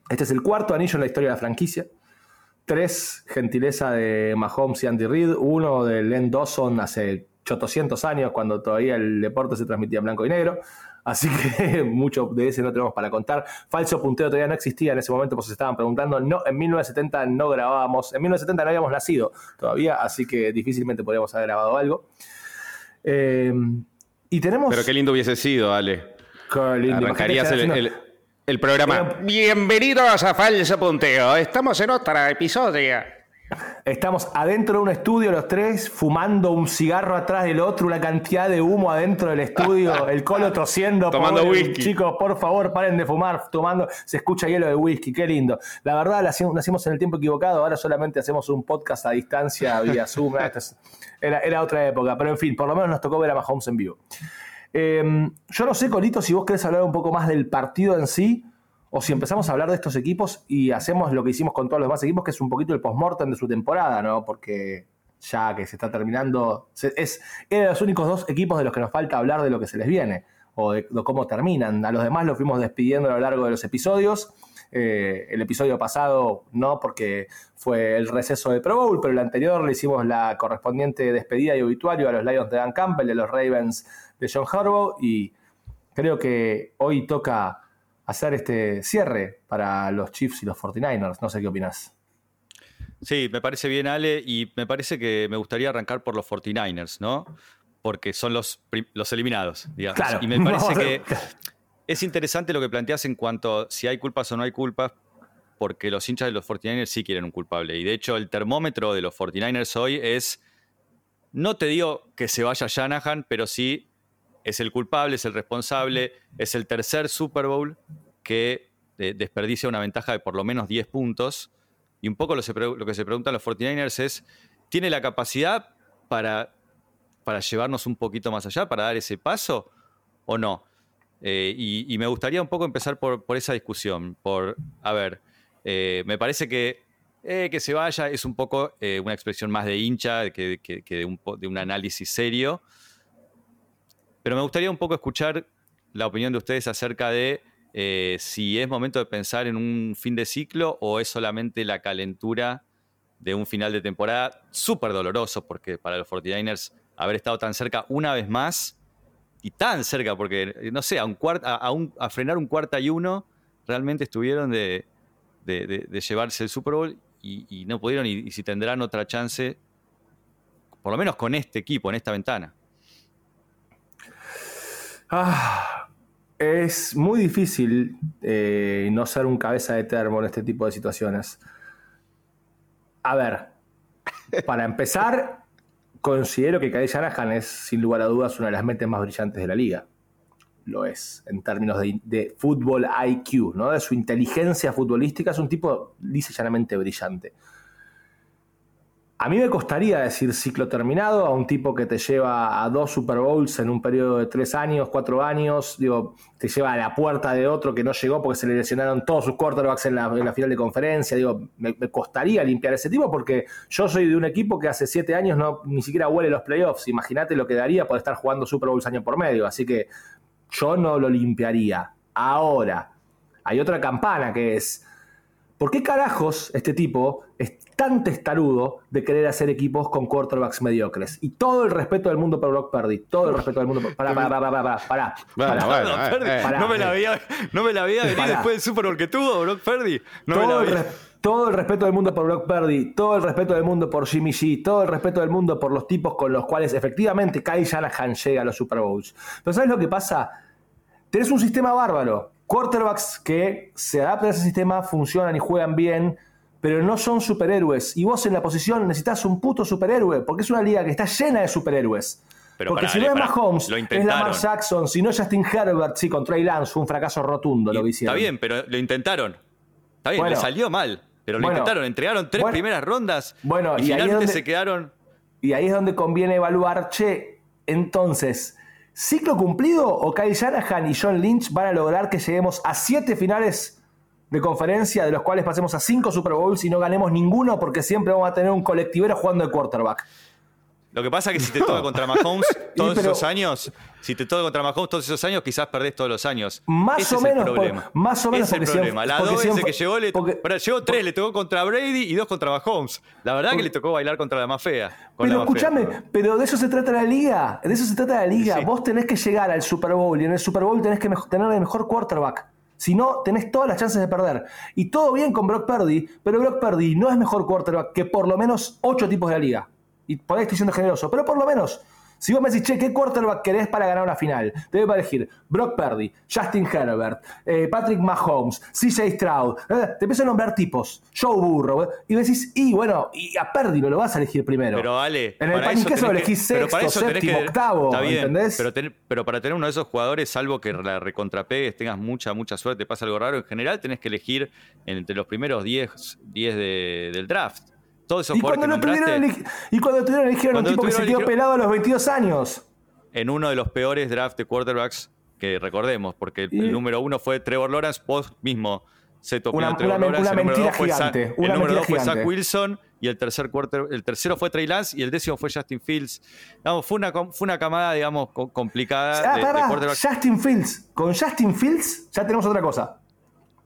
Este es el cuarto anillo en la historia de la franquicia. Tres, gentileza de Mahomes y Andy Reid. Uno de Len Dawson hace 800 años, cuando todavía el deporte se transmitía en blanco y negro. Así que mucho de ese no tenemos para contar. Falso punteo todavía no existía en ese momento, pues se estaban preguntando. No, en 1970 no grabábamos, en 1970 no habíamos nacido todavía, así que difícilmente podríamos haber grabado algo. Eh, y tenemos. Pero qué lindo hubiese sido, Ale. Qué lindo. Arrancarías el- el programa. Pero- Bienvenidos a Falso Punteo. Estamos en otro episodio. Estamos adentro de un estudio los tres, fumando un cigarro atrás del otro, una cantidad de humo adentro del estudio, el colo tosiendo. Tomando pobre, whisky. Chicos, por favor, paren de fumar, tomando, se escucha hielo de whisky, qué lindo. La verdad, lo hacíamos en el tiempo equivocado, ahora solamente hacemos un podcast a distancia vía Zoom. Era, era otra época, pero en fin, por lo menos nos tocó ver a Mahomes en vivo. Eh, yo no sé, Colito, si vos querés hablar un poco más del partido en sí, o si empezamos a hablar de estos equipos y hacemos lo que hicimos con todos los demás equipos, que es un poquito el postmortem de su temporada, ¿no? Porque ya que se está terminando, se- es, eran los únicos dos equipos de los que nos falta hablar de lo que se les viene, o de, de cómo terminan. A los demás los fuimos despidiendo a lo largo de los episodios. Eh, el episodio pasado no, porque fue el receso de Pro Bowl, pero el anterior le hicimos la correspondiente despedida y obituario a los Lions de Dan Campbell, de los Ravens de John Harbaugh, y creo que hoy toca hacer este cierre para los Chiefs y los 49ers. No sé qué opinas. Sí, me parece bien, Ale, y me parece que me gustaría arrancar por los 49ers, ¿no? Porque son los, los eliminados, digamos. Claro. Y me parece que es interesante lo que planteas en cuanto a si hay culpas o no hay culpas, porque los hinchas de los 49ers sí quieren un culpable. Y de hecho, el termómetro de los 49ers hoy es, no te digo que se vaya Shanahan, pero sí es el culpable, es el responsable, es el tercer Super Bowl que eh, desperdicia una ventaja de por lo menos 10 puntos. Y un poco lo, que se preguntan los 49ers es, ¿tiene la capacidad para, para llevarnos un poquito más allá, para dar ese paso o no? Eh, y, me gustaría un poco empezar por, esa discusión, por, a ver, eh, me parece que eh, que se vaya es un poco una expresión más de hincha que, de, un, de un análisis serio. Pero me gustaría un poco escuchar la opinión de ustedes acerca de si es momento de pensar en un fin de ciclo o es solamente la calentura de un final de temporada súper doloroso, porque para los 49ers haber estado tan cerca una vez más y tan cerca, porque no sé, a, frenar un cuarta y uno, realmente estuvieron de, llevarse el Super Bowl y, no pudieron, y, y si tendrán otra chance, por lo menos con este equipo, en esta ventana. Ah, es muy difícil eh, no ser un cabeza de termo en este tipo de situaciones. A ver, para empezar, considero que Kyle Shanahan es, sin lugar a dudas, una de las mentes más brillantes de la liga. Lo es, en términos de, fútbol IQ, ¿no? de su inteligencia futbolística. Es un tipo, dice llanamente, brillante. A mí me costaría decir ciclo terminado a un tipo que te lleva a dos Super Bowls en un periodo de tres años, cuatro años, digo, te lleva a la puerta de otro que no llegó porque se le lesionaron todos sus quarterbacks en la, final de conferencia, digo, me, me costaría limpiar ese tipo porque yo soy de un equipo que hace siete años no ni siquiera huele los playoffs, imagínate lo que daría por estar jugando Super Bowls año por medio, así que yo no lo limpiaría. Ahora, hay otra campana que es, ¿por qué carajos este tipo es tan testarudo de querer hacer equipos con quarterbacks mediocres? Y todo el respeto del mundo por Brock Purdy, todo el respeto del mundo por... Pará, pará, pará, pará, pará, Bueno, pará. bueno, eh, no me la veía, no me la venir Pará. después del Super Bowl que tuvo, Brock Purdy. No me la todo, el veía. res- todo el respeto del mundo por Brock Purdy, todo el respeto del mundo por Jimmy G, todo el respeto del mundo por los tipos con los cuales efectivamente Kyle Shanahan llega a los Super Bowls. Pero ¿sabes lo que pasa? Tenés un sistema bárbaro. Quarterbacks que se adaptan a ese sistema, funcionan y juegan bien, pero no son superhéroes. Y vos en la posición necesitas un puto superhéroe, porque es una liga que está llena de superhéroes. Pero porque pará, si no es. Mahomes, es. Lamar Jackson, si no es Justin Herbert, sí, con Trey Lance fue un fracaso rotundo lo que hicieron. Está bien, pero lo intentaron. Está bien, Bueno. le salió mal. Pero lo Bueno. intentaron, entregaron tres Bueno. primeras rondas Bueno, y, y ahí es finalmente donde- se quedaron. Y ahí es donde conviene evaluar, che, entonces, ¿ciclo cumplido o Kyle Shanahan y John Lynch van a lograr que lleguemos a siete finales de conferencia, de los cuales pasemos a cinco Super Bowls y no ganemos ninguno porque siempre vamos a tener un colectivero jugando de quarterback? Lo que pasa es que si te toca contra Mahomes todos pero- esos años, si te toca contra Mahomes todos esos años, quizás perdés todos los años. Más Ese o es menos, el problema. por- más o menos es el porque problema. La porque dos veces que llegó, le, porque- llegó tres, le tocó contra Brady y dos contra Mahomes. La verdad que le tocó bailar contra la más fea. Pero escúchame, pero de eso se trata la liga. De eso se trata la liga. Sí. Vos tenés que llegar al Super Bowl y en el Super Bowl tenés que tener el mejor quarterback. Si no, tenés todas las chances de perder. Y todo bien con Brock Purdy, pero Brock Purdy no es mejor quarterback que por lo menos ocho tipos de la liga. Y por ahí estoy siendo generoso, pero por lo menos. Si vos me decís, che, ¿qué quarterback querés para ganar una final? Te voy a elegir Brock Purdy, Justin Herbert, eh, Patrick Mahomes, CJ Stroud. eh, te empiezo a nombrar tipos. Joe Burrow. eh, y decís, y bueno, y a Purdy no lo vas a elegir primero. Pero Ale, En el paniqueso eso lo elegís pero para sexto, eso séptimo, que- octavo, está bien, ¿entendés? Pero, ten- pero para tener uno de esos jugadores, salvo que la recontrapegues, tengas mucha, mucha suerte, pasa algo raro, en general tenés que elegir entre los primeros 10, 10 de- del draft. Todos esos Y cuando, que lo tuvieron y cuando tuvieron eligieron un Cuando tipo que se quedó pelado a los 22 años. en uno de los peores drafts de quarterbacks que recordemos, porque el, Y- el número uno fue Trevor Lawrence, vos mismo se topó Una- Trevor una Lawrence, una el número mentira fue Sa- gigante, el número dos fue Zach. Wilson y el tercer quarter, el tercero fue Trey Lance y el décimo fue Justin Fields. Digamos, fue una fue una camada, digamos, co- complicada Ah, de, quarterbacks. Justin Fields. Con Justin Fields ya tenemos otra cosa.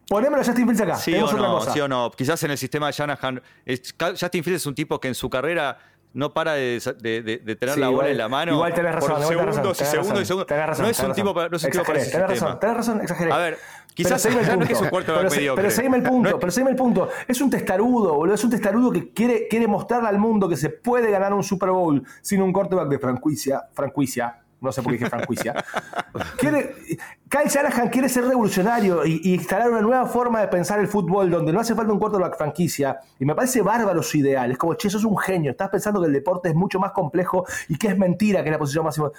Ponémelo a Justin Fields acá. Sí o no, sí o no. Quizás en el sistema de Shanahan. es- Justin Fields es un tipo que en su carrera no para de, de- de- de tener Sí, la bola igual- en la mano. Igual tenés razón, por igual tenés razón, segundos y segundos y razón, segundos. tenés razón, no es un tipo para, no es un tipo para ese Exageré, tenés sistema. razón, tenés razón, exageré. A ver, Pero quizás seguime el no punto. es un quarterback pero, mediocre. pero seguime el punto, No es- pero seguime el punto. Es un testarudo, boludo. Es un testarudo que quiere, quiere mostrarle al mundo que se puede ganar un Super Bowl sin un quarterback de franquicia. franquicia no sé por qué dije franquicia. quiere, Kyle Shanahan quiere ser revolucionario y, y instalar una nueva forma de pensar el fútbol donde no hace falta un quarterback franquicia. Y me parece bárbaro su ideal. Es como, che, sos un genio. Estás pensando que el deporte es mucho más complejo y que es mentira que es la posición máxima.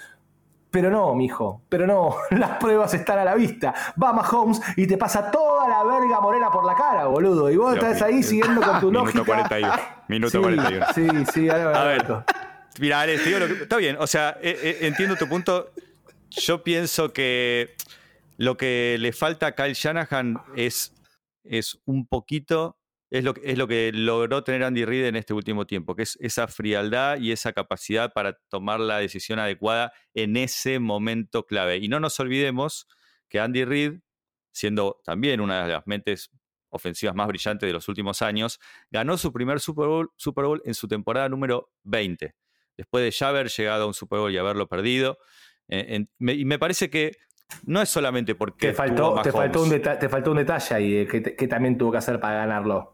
Pero no, mijo, pero no, las pruebas están a la vista. Va Mahomes y te pasa toda la verga morena por la cara, boludo. Y vos estás ahí siguiendo con tu Minuto lógica. 41, minuto sí, 41. Sí, sí, ahora A ver. Mira, digo lo que- está bien, o sea, eh, eh, entiendo tu punto. Yo pienso que lo que le falta a Kyle Shanahan es, es un poquito, es lo, es lo que logró tener Andy Reid en este último tiempo, que es esa frialdad y esa capacidad para tomar la decisión adecuada en ese momento clave. Y no nos olvidemos que Andy Reid, siendo también una de las mentes ofensivas más brillantes de los últimos años, ganó su primer Super Bowl, Super Bowl en su temporada número 20, después de ya haber llegado a un Super Bowl y haberlo perdido. Eh, en- me- y me parece que no es solamente porque Te faltó, a te, faltó un deta- te faltó un detalle ahí eh, que, también tuvo que hacer para ganarlo.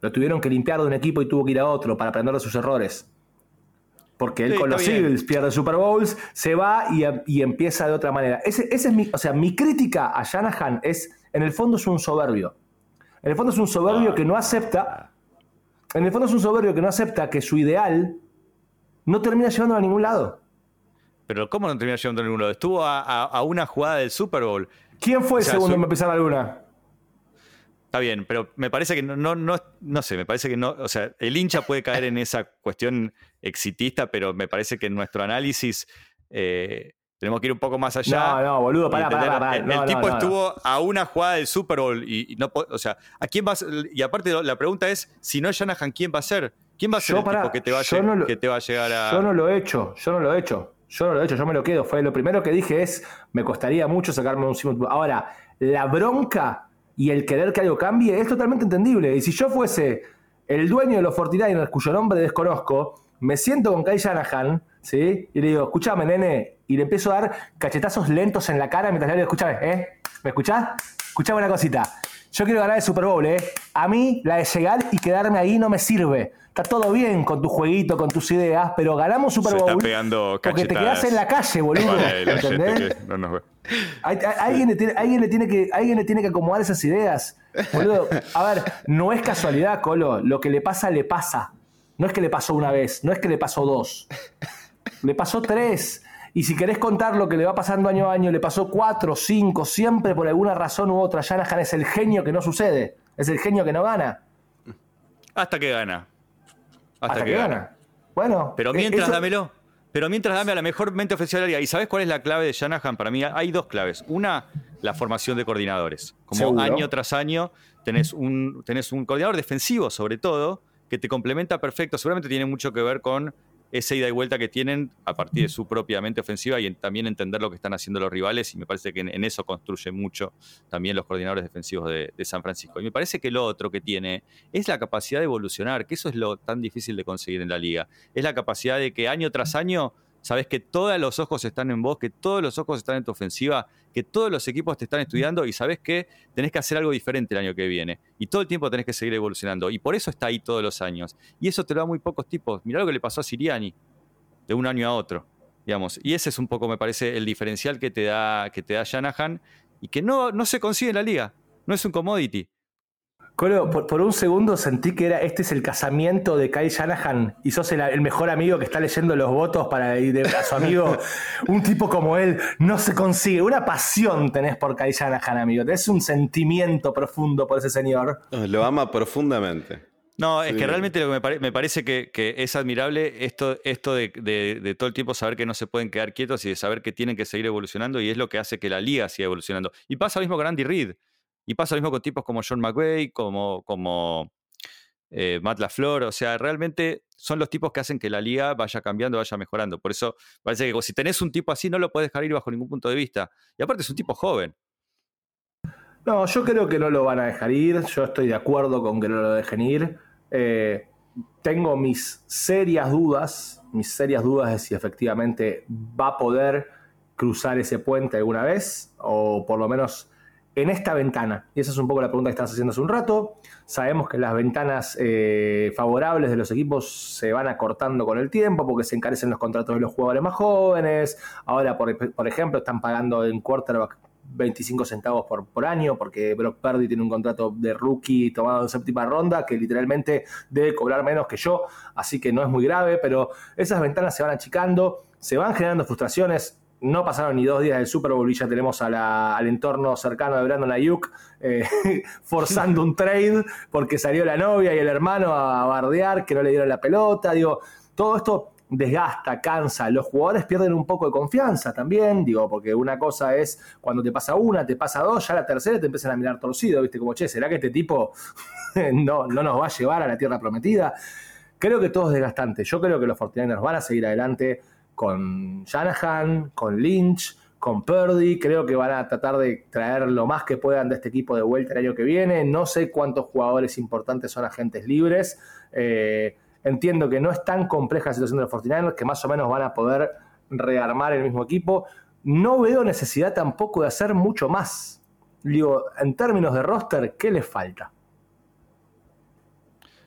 Lo tuvieron que limpiar de un equipo y tuvo que ir a otro para aprender de sus errores. Porque él Sí, con los. Eagles pierde Super Bowls, se va y, y empieza de otra manera. Ese, ese es mi, o sea, mi crítica a Shanahan es, en el fondo es un soberbio. En el fondo es un soberbio Ah. que no acepta, en el fondo es un soberbio que no acepta que su ideal no termina llevándolo a ningún lado. Pero ¿cómo no terminó llegando a ningún lado? Estuvo a, a- a una jugada del Super Bowl. ¿Quién fue O el segundo su- en empezar la luna? Está bien, pero me parece que no, no, no, no sé, me parece que no, o sea, el hincha puede caer en esa cuestión exitista, pero me parece que en nuestro análisis eh, tenemos que ir un poco más allá. No, no, boludo, pará, pará, pará, El, no, el tipo no, no. estuvo a una jugada del Super Bowl y, y no, o sea, ¿a quién vas? Y aparte la pregunta es, si no es Shanahan, ¿quién va a ser? ¿Quién va a ser Yo, el pará, tipo que te va a, no lo- que te va a llegar a? Yo no lo he hecho, yo no lo he hecho. Yo no lo he hecho, yo me lo quedo. Fue lo primero que dije es, me costaría mucho sacarme un simul- Ahora, la bronca y el querer que algo cambie es totalmente entendible. Y si yo fuese el dueño de los 49ers, cuyo nombre desconozco, me siento con Kyle Shanahan, ¿sí? Y le digo, escúchame, nene. Y le empiezo a dar cachetazos lentos en la cara mientras le digo, escúchame, ¿eh? ¿Me escuchás? Escuchame una cosita. Yo quiero ganar el Super Bowl, ¿eh? A mí, la de llegar y quedarme ahí no me sirve. Está todo bien con tu jueguito, con tus ideas, pero ganamos Super Se está Bowl pegando porque te quedás en la calle, boludo. Oyente ¿Entendés? que no nos ve. Hay- hay- alguien, le tiene, alguien, le tiene que, alguien le tiene que acomodar esas ideas. Boludo, a ver, no es casualidad, Colo. Lo que le pasa, le pasa. No es que le pasó una vez, no es que le pasó dos. Le pasó tres. Y si querés contar lo que le va pasando año a año, le pasó cuatro, cinco, siempre por alguna razón u otra. Shanahan es el genio que no sucede. Es el genio que no gana. Hasta que gana. Hasta, Hasta, que, gana. Bueno. Pero eh, mientras eso- dámelo. Pero mientras dame a la mejor mente ofensiva de la liga. ¿Y sabes cuál es la clave de Shanahan? Para mí hay dos claves. Una, la formación de coordinadores. Como Seguro. año tras año tenés un, tenés un coordinador defensivo, sobre todo, que te complementa perfecto. Seguramente tiene mucho que ver con esa ida y vuelta que tienen a partir de su propia mente ofensiva y también entender lo que están haciendo los rivales y me parece que en, eso construye mucho también los coordinadores defensivos de, San Francisco. Y me parece que lo otro que tiene es la capacidad de evolucionar, que eso es lo tan difícil de conseguir en la liga. Es la capacidad de que año tras año sabes que todos los ojos están en vos, que todos los ojos están en tu ofensiva, que todos los equipos te están estudiando y sabes que tenés que hacer algo diferente el año que viene. Y todo el tiempo tenés que seguir evolucionando. Y por eso está ahí todos los años. Y eso te lo da muy pocos tipos. Mirá lo que le pasó a Siriani de un año a otro. Digamos. Y ese es un poco, me parece, el diferencial que te da, que te da Shanahan y que no, no se consigue en la liga. No es un commodity. Colo, por, un segundo sentí que era este es el casamiento de Kyle Shanahan y sos el, mejor amigo que está leyendo los votos para ir de, a su amigo. un tipo como él no se consigue. Una pasión tenés por Kyle Shanahan, amigo. Tenés un sentimiento profundo por ese señor. Lo ama profundamente. No, es que realmente lo que me, parece que, es admirable esto, esto de, de, todo el tiempo saber que no se pueden quedar quietos y de saber que tienen que seguir evolucionando y es lo que hace que la liga siga evolucionando. Y pasa lo mismo con Andy Reid. Y pasa lo mismo con tipos como John McVay, como, como eh, Matt LaFleur. O sea, realmente son los tipos que hacen que la liga vaya cambiando, vaya mejorando. Por eso parece que si tenés un tipo así, no lo puedes dejar ir bajo ningún punto de vista. Y aparte es un tipo joven. No, yo creo que no lo van a dejar ir. Yo estoy de acuerdo con que no lo dejen ir. Eh, tengo mis serias dudas, mis serias dudas de si efectivamente va a poder cruzar ese puente alguna vez, o por lo menos en esta ventana? Y esa es un poco la pregunta que estás haciendo hace un rato. Sabemos que las ventanas eh, favorables de los equipos se van acortando con el tiempo porque se encarecen los contratos de los jugadores más jóvenes. Ahora, por, ejemplo, están pagando en quarterback 25 centavos por, por, año, porque Brock Purdy tiene un contrato de rookie tomado en séptima ronda que literalmente debe cobrar menos que yo, así que no es muy grave, pero esas ventanas se van achicando, se van generando frustraciones no pasaron ni dos días del Super Bowl y ya tenemos al entorno cercano de Brandon Ayuk forzando un trade porque salió la novia y el hermano a bardear que no le dieron la pelota. Digo, todo esto desgasta, cansa. Los jugadores pierden un poco de confianza también, digo, porque una cosa es cuando te pasa una, te pasa dos, ya la tercera te empiezan a mirar torcido, ¿viste? Como, che, ¿será que este tipo no, no nos va a llevar a la tierra prometida? Creo que todo es desgastante. Yo creo que los 49ers van a seguir adelante con Shanahan, con Lynch, con Purdy. Creo que van a tratar de traer lo más que puedan de este equipo de vuelta el año que viene. No sé cuántos jugadores importantes son agentes libres. Eh, entiendo que no es tan compleja la situación de los 49ers, que más o menos van a poder rearmar el mismo equipo. No veo necesidad tampoco de hacer mucho más. Digo, en términos de roster, ¿qué les falta?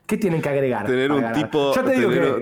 ¿Qué tienen que agregar? Tener un tipo,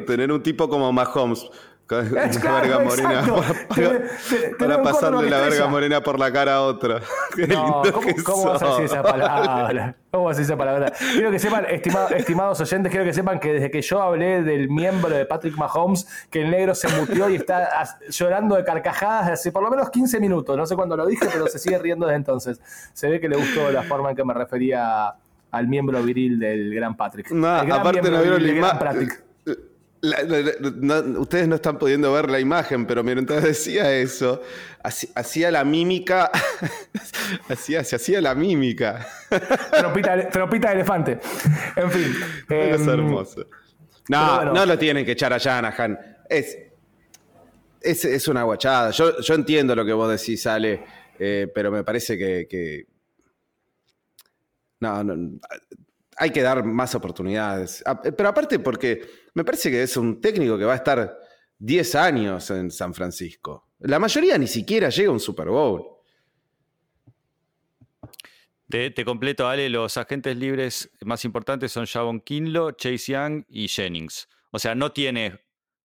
tener un tipo como Mahomes claro, verga morena para, pasarle la verga morena por la cara a otra. No, ¿cómo, vas a decir esa palabra? ¿Cómo vas a decir esa palabra? Quiero que sepan, estimados oyentes, quiero que sepan que desde que yo hablé del miembro de Patrick Mahomes, que el negro se mutió y está llorando de carcajadas hace por lo menos 15 minutos. No sé cuándo lo dije, pero se sigue riendo desde entonces. Se ve que le gustó la forma en que me refería al miembro viril del gran Patrick. No, aparte no vieron la imagen ustedes no están pudiendo ver la imagen, pero mientras decía eso, hacía la mímica, hacía, se hacía la mímica. Tropita, de elefante. En fin. es em, hermoso. No, no lo tienen que echar a Shanahan. Es, es, una guachada. Yo, yo, entiendo lo que vos decís, Ale, eh, pero me parece que, no, no, hay que dar más oportunidades. Pero aparte porque me parece que es un técnico que va a estar 10 años en San Francisco. La mayoría ni siquiera llega a un Super Bowl. Te, completo, Ale, los agentes libres más importantes son Javon Kinlo, Chase Young y Jennings. O sea, no tiene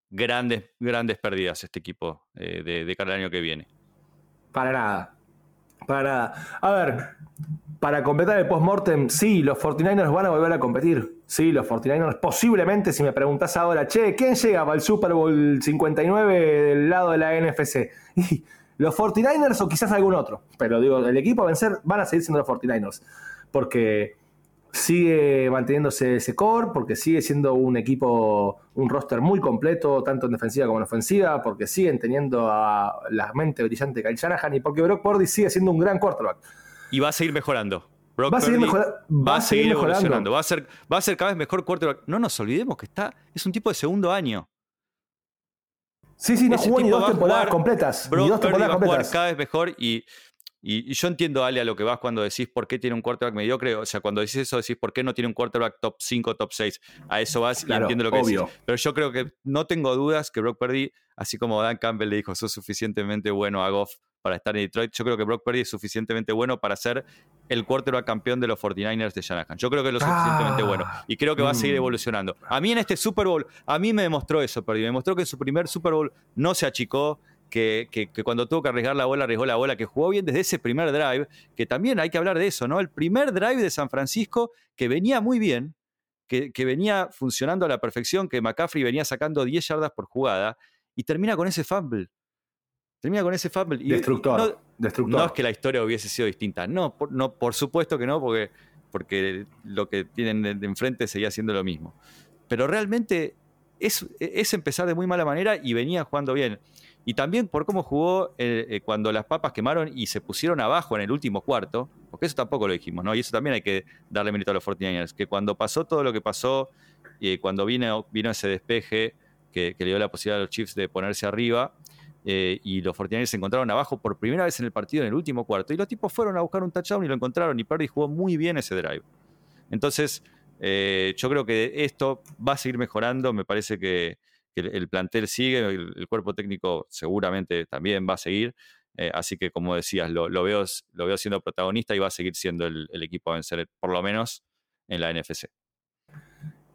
grandes, grandes pérdidas este equipo eh, de, de cara al año que viene. Para nada. Para nada. A ver, para completar el post-mortem, sí, los 49ers van a volver a competir. Sí, los 49ers posiblemente, si me preguntas ahora, che, ¿quién llega para el Super Bowl 59 del lado de la NFC? Los 49ers o quizás algún otro. Pero digo, el equipo a vencer van a seguir siendo los 49ers. Porque sigue manteniéndose ese core, porque sigue siendo un equipo, un roster muy completo, tanto en defensiva como en ofensiva, porque siguen teniendo a la mente brillante de Kyle Shanahan y porque Brock Purdy sigue siendo un gran quarterback. Y va a seguir mejorando. va, a seguir va, a seguir evolucionando. Va a, ser, va a ser cada vez mejor quarterback. No nos olvidemos que está, es un tipo de segundo año. Sí, sí, no Ese jugó ni dos temporadas completas. Brock Ni dos temporadas va a jugar completas. cada vez mejor y, y- y yo entiendo, Ale, a lo que vas cuando decís por qué tiene un quarterback mediocre. O sea, cuando decís eso, decís por qué no tiene un quarterback top 5, top 6. A eso vas Claro, y entiendo lo que obvio. decís. Pero yo creo que no tengo dudas que Brock Purdy, así como Dan Campbell le dijo, sos suficientemente bueno a Goff para estar en Detroit, yo creo que Brock Purdy es suficientemente bueno para ser el quarterback campeón de los 49ers de Shanahan. Yo creo que es lo suficientemente Ah. bueno. Y creo que va a seguir Mm. evolucionando. A mí en este Super Bowl, a mí me demostró eso, Purdy. Me demostró que en su primer Super Bowl no se achicó, que, que- que cuando tuvo que arriesgar la bola, arriesgó la bola, que jugó bien desde ese primer drive, que también hay que hablar de eso, ¿no? El primer drive de San Francisco, que venía muy bien, que, que venía funcionando a la perfección, que McCaffrey venía sacando 10 yardas por jugada, y termina con ese fumble. Termina con ese fumble. Y Destructor. no- destructor. no es que la historia hubiese sido distinta. No, por, no, por supuesto que no, porque, porque lo que tienen de, enfrente seguía siendo lo mismo. Pero realmente es, es empezar de muy mala manera y venía jugando bien. Y también por cómo jugó eh, eh, cuando las papas quemaron y se pusieron abajo en el último cuarto, porque eso tampoco lo dijimos, ¿no? Y eso también hay que darle mérito a los 49ers, que cuando pasó todo lo que pasó, y cuando vino, vino ese despeje que, que le dio la posibilidad a los Chiefs de ponerse arriba, eh, y los 49ers se encontraron abajo por primera vez en el partido en el último cuarto. Y los tipos fueron a buscar un touchdown y lo encontraron. Y Purdy jugó muy bien ese drive. Entonces, eh, yo creo que esto va a seguir mejorando. Me parece que, el, el plantel sigue, el, cuerpo técnico seguramente también va a seguir. Eh, así que, como decías, lo, lo veo, lo veo siendo protagonista y va a seguir siendo el, el equipo a vencer, por lo menos en la NFC.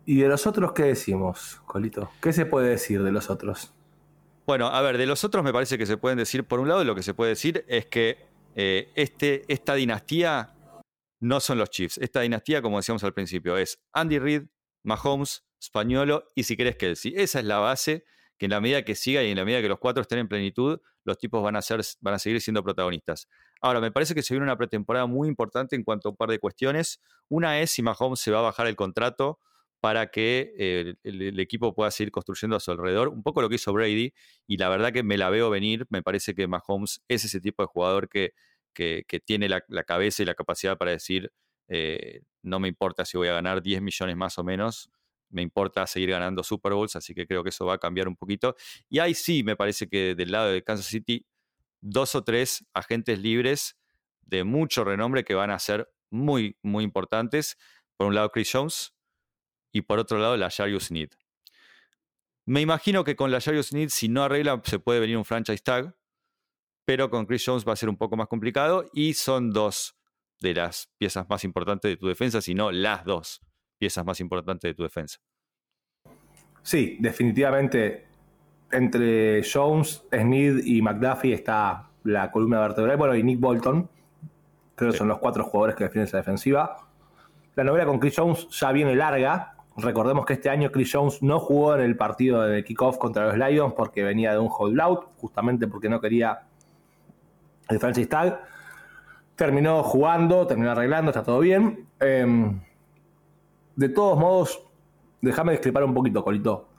¿Y de los otros qué decimos, Colito? ¿Qué se puede decir de los otros? Bueno, a ver, de los otros me parece que se pueden decir, por un lado, lo que se puede decir es que eh, este, esta dinastía no son los Chiefs. Esta dinastía, como decíamos al principio, es Andy Reid, Mahomes, Spagnolo y si querés Kelsey. Esa es la base que en la medida que siga y en la medida que los cuatro estén en plenitud, los tipos van a, ser, van a seguir siendo protagonistas. Ahora, me parece que se viene una pretemporada muy importante en cuanto a un par de cuestiones. Una es si Mahomes se va a bajar el contrato para que eh, el, equipo pueda seguir construyendo a su alrededor. Un poco lo que hizo Brady, y la verdad que me la veo venir. Me parece que Mahomes es ese tipo de jugador que, que, tiene la, la, cabeza y la capacidad para decir, eh, no me importa si voy a ganar 10 millones más o menos, me importa seguir ganando Super Bowls, así que creo que eso va a cambiar un poquito. Y ahí sí, me parece que del lado de Kansas City, dos o tres agentes libres de mucho renombre que van a ser muy, muy importantes. Por un lado, Chris Jones, y por otro lado la Jarius Need. Me imagino que con la Jarius Need, si no arregla, se puede venir un franchise tag, pero con Chris Jones va a ser un poco más complicado y son dos de las piezas más importantes de tu defensa, si no las dos piezas más importantes de tu defensa. Sí, definitivamente entre Jones, Snead y McDuffie está la columna vertebral. Bueno, y Nick Bolton. Creo que sí. son los cuatro jugadores que definen esa defensiva. La novela con Chris Jones ya viene larga. Recordemos que este año Chris Jones no jugó en el partido de kickoff contra los Lions porque venía de un holdout, justamente porque no quería el franchise tag. Terminó jugando, terminó arreglando, está todo bien. Eh, de todos modos, déjame discrepar un poquito, Colito.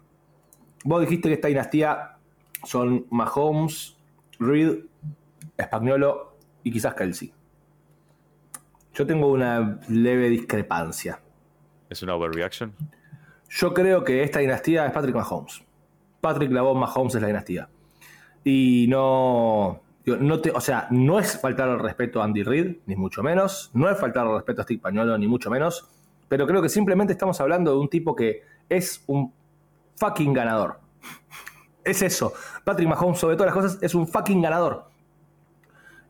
Vos dijiste que esta dinastía son Mahomes, Reed, Spagnuolo y quizás Kelsey. Yo tengo una leve discrepancia. ¿Es una overreaction? Yo creo que esta dinastía es Patrick Mahomes. Patrick Lavon Mahomes es la dinastía. Y no. o sea, no es faltar al respeto a Andy Reid, ni mucho menos. No es faltar al respeto a Steve Pañuelo, ni mucho menos. Pero creo que simplemente estamos hablando de un tipo que es un fucking ganador. Es eso. Patrick Mahomes, sobre todas las cosas, es un fucking ganador.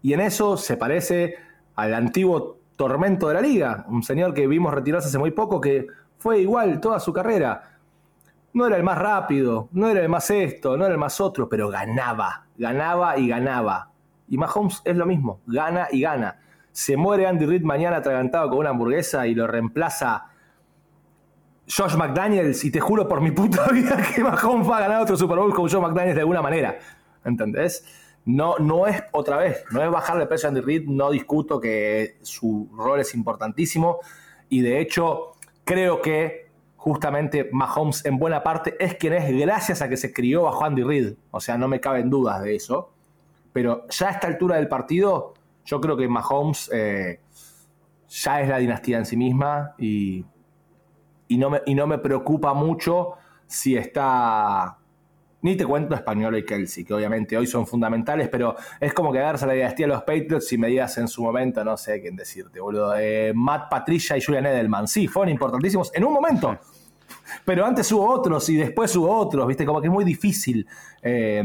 Y en eso se parece al antiguo tormento de la liga. Un señor que vimos retirarse hace muy poco, que fue igual toda su carrera. No era el más rápido, no era el más esto, no era el más otro, pero ganaba, ganaba y ganaba. Y Mahomes es lo mismo, gana y gana. Se muere Andy Reid mañana atragantado con una hamburguesa y lo reemplaza Josh McDaniels y te juro por mi puta vida que Mahomes va a ganar otro Super Bowl con Josh McDaniels de alguna manera. ¿Entendés? No, no es otra vez, no es bajarle el precio a Andy Reid, no discuto que su rol es importantísimo. Y de hecho creo que justamente Mahomes en buena parte es quien es gracias a que se crió bajo Andy Reid, o sea, no me caben dudas de eso, pero ya a esta altura del partido yo creo que Mahomes eh, ya es la dinastía en sí misma y, y, no me, y no me preocupa mucho si está Ni te cuento Español y Kelsey, que obviamente hoy son fundamentales, pero es como quedarse a la dinastía de los Patriots y me digas en su momento, no sé quién decirte, boludo. Eh, Matt Patricia y Julian Edelman, sí, fueron importantísimos en un momento. Pero antes hubo otros y después hubo otros, ¿viste? Como que es muy difícil. Eh,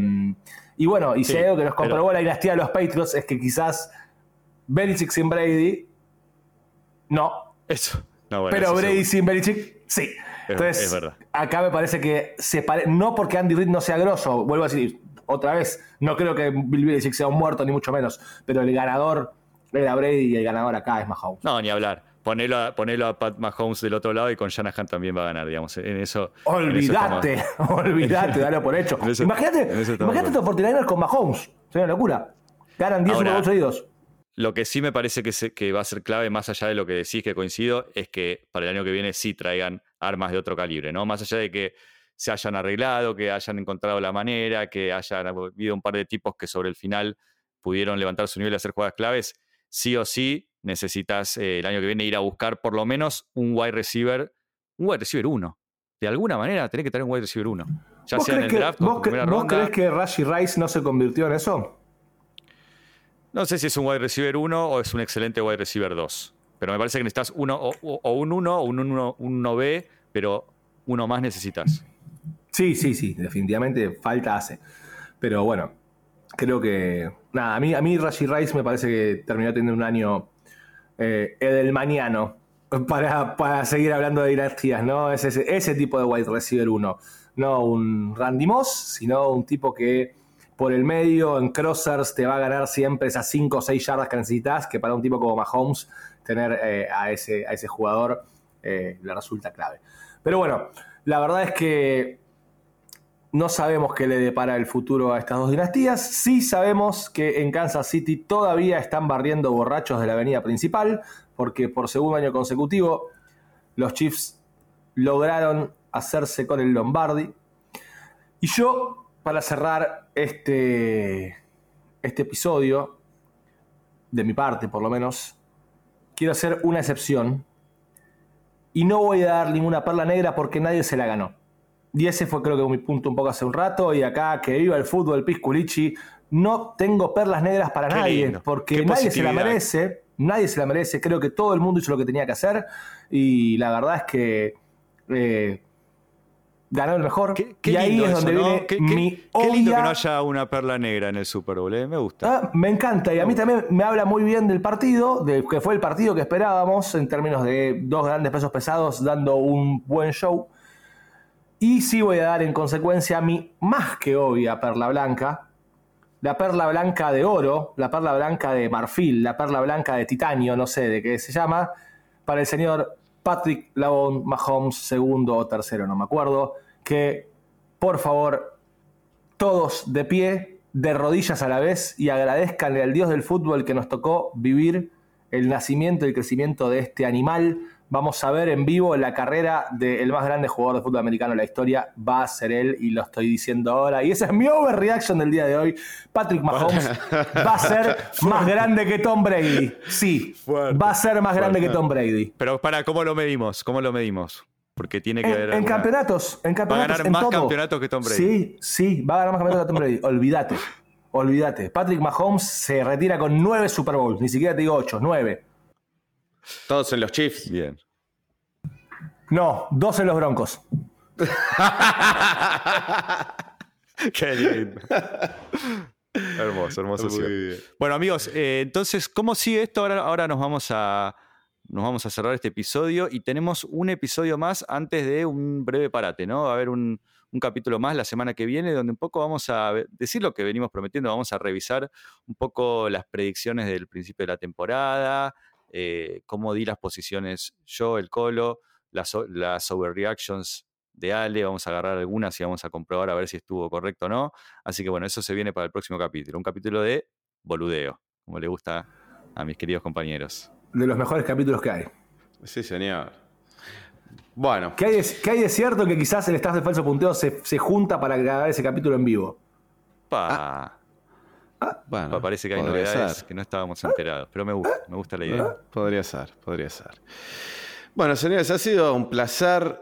y bueno, y Sí, si algo que nos pero- comprobó la dinastía de los Patriots es que quizás Belichick sin Brady, no. Eso. No, bueno, pero Brady seguro. sin Belichick, sí. Entonces, es verdad. acá me parece que se pare- no porque Andy Reid no sea grosso, vuelvo a decir otra vez, no creo que Bill Belichick sea un muerto, ni mucho menos, pero el ganador era Brady y el ganador acá es Mahomes. No, ni hablar. Ponelo a, ponelo a Pat Mahomes del otro lado y con Shanahan también va a ganar, digamos. En eso. Olvídate, en eso olvídate, dalo por hecho. Eso- imagínate, imagínate estos 49ers con Mahomes. Sería una locura. Ganan 10 Ahora- seguidos. Lo que sí me parece que, se- que va a ser clave, más allá de lo que decís, que coincido, es que para el año que viene sí traigan armas de otro calibre, ¿no? Más allá de que se hayan arreglado, que hayan encontrado la manera, que hayan habido un par de tipos que sobre el final pudieron levantar su nivel y hacer jugadas claves, sí o sí necesitas eh, el año que viene ir a buscar por lo menos un wide receiver, un wide receiver 1. De alguna manera tenés que tener un wide receiver 1. Ya ¿Vos, sea en el que, draft o vos en cre- primera vos ronda. crees que Rashi Rice no se convirtió en eso? No sé si es un wide receiver 1 o es un excelente wide receiver 2. Pero me parece que necesitas uno o, un 1 o un 1 un 1B, pero uno más necesitas. Sí, sí, sí, definitivamente falta hace. Pero bueno, creo que. Nada, a mí, a mí Rashi Rice me parece que terminó teniendo un año eh, edelmaniano para, para seguir hablando de dinastías, ¿no? Es ese, ese tipo de wide receiver uno. No un Randy Moss, sino un tipo que por el medio, en crossers, te va a ganar siempre esas 5 o 6 yardas que necesitas, que para un tipo como Mahomes, tener eh, a, ese, a ese jugador eh, le resulta clave. Pero bueno, la verdad es que no sabemos qué le depara el futuro a estas dos dinastías. Sí sabemos que en Kansas City todavía están barriendo borrachos de la avenida principal, porque por segundo año consecutivo los Chiefs lograron hacerse con el Lombardi. Y yo, para cerrar este, este episodio, de mi parte por lo menos, quiero hacer una excepción. Y no voy a dar ninguna perla negra porque nadie se la ganó. Y ese fue creo que mi punto un poco hace un rato. Y acá, que viva el fútbol, Pisculichi, no tengo perlas negras para Qué nadie. lindo. Porque Qué nadie se la merece. Nadie se la merece. Creo que todo el mundo hizo lo que tenía que hacer. Y la verdad es que eh, ganó el mejor. Qué, qué y ahí lindo es donde ¿no? viene Qué, qué- mi qué lindo que no haya una perla negra en el Super Bowl, ¿eh? Me gusta. Ah, me encanta y a mí también me habla muy bien del partido, de que fue el partido que esperábamos en términos de dos grandes pesos pesados dando un buen show. Y sí voy a dar en consecuencia mi más que obvia perla blanca, la perla blanca de oro, la perla blanca de marfil, la perla blanca de titanio, no sé de qué se llama, para el señor Patrick Lavon Mahomes, segundo o tercero, no me acuerdo, que por favor todos de pie, de rodillas a la vez y agradezcanle al Dios del fútbol que nos tocó vivir el nacimiento y el crecimiento de este animal. Vamos a ver en vivo la carrera del más grande jugador de fútbol americano de la historia. Va a ser él y lo estoy diciendo ahora. Y esa es mi overreaction del día de hoy. Patrick Mahomes va a ser más grande que Tom Brady. Sí, Fuerte, va a ser más grande que. Tom Brady. Pero para, ¿cómo lo medimos? ¿Cómo lo medimos? Porque tiene que En, ver. en alguna- campeonatos, en campeonatos, ganar en más todo. campeonatos que Tom Brady. Sí, sí, va a ganar más campeonatos que Tom Brady. Olvídate, olvídate. Patrick Mahomes se retira con nueve Super Bowls, ni siquiera te digo ocho, nueve. Todos en los Chiefs. Bien. No, dos en los Broncos. Qué lindo. hermoso, hermoso. Bien. Bueno, amigos, eh, entonces, ¿cómo sigue esto? Ahora, ahora nos vamos a. Nos vamos a cerrar este episodio y tenemos un episodio más antes de un breve parate, ¿no? Va a haber un, un capítulo más la semana que viene donde un poco vamos a decir lo que venimos prometiendo, vamos a revisar un poco las predicciones del principio de la temporada, eh, cómo di las posiciones yo, el Colo, las, las overreactions de Ale, vamos a agarrar algunas y vamos a comprobar a ver si estuvo correcto o no. Así que bueno, eso se viene para el próximo capítulo, un capítulo de boludeo, como le gusta a mis queridos compañeros. De los mejores capítulos que hay. Sí, señor. Bueno, ¿Qué hay de, qué hay de cierto que quizás el staff de Falso Punteo se, se junta para grabar ese capítulo en vivo? Pa, bueno parece que hay novedades ser. que no estábamos enterados, pero me gusta, me gusta la idea. Ah, Podría ser, podría ser. Bueno, señores, ha sido un placer.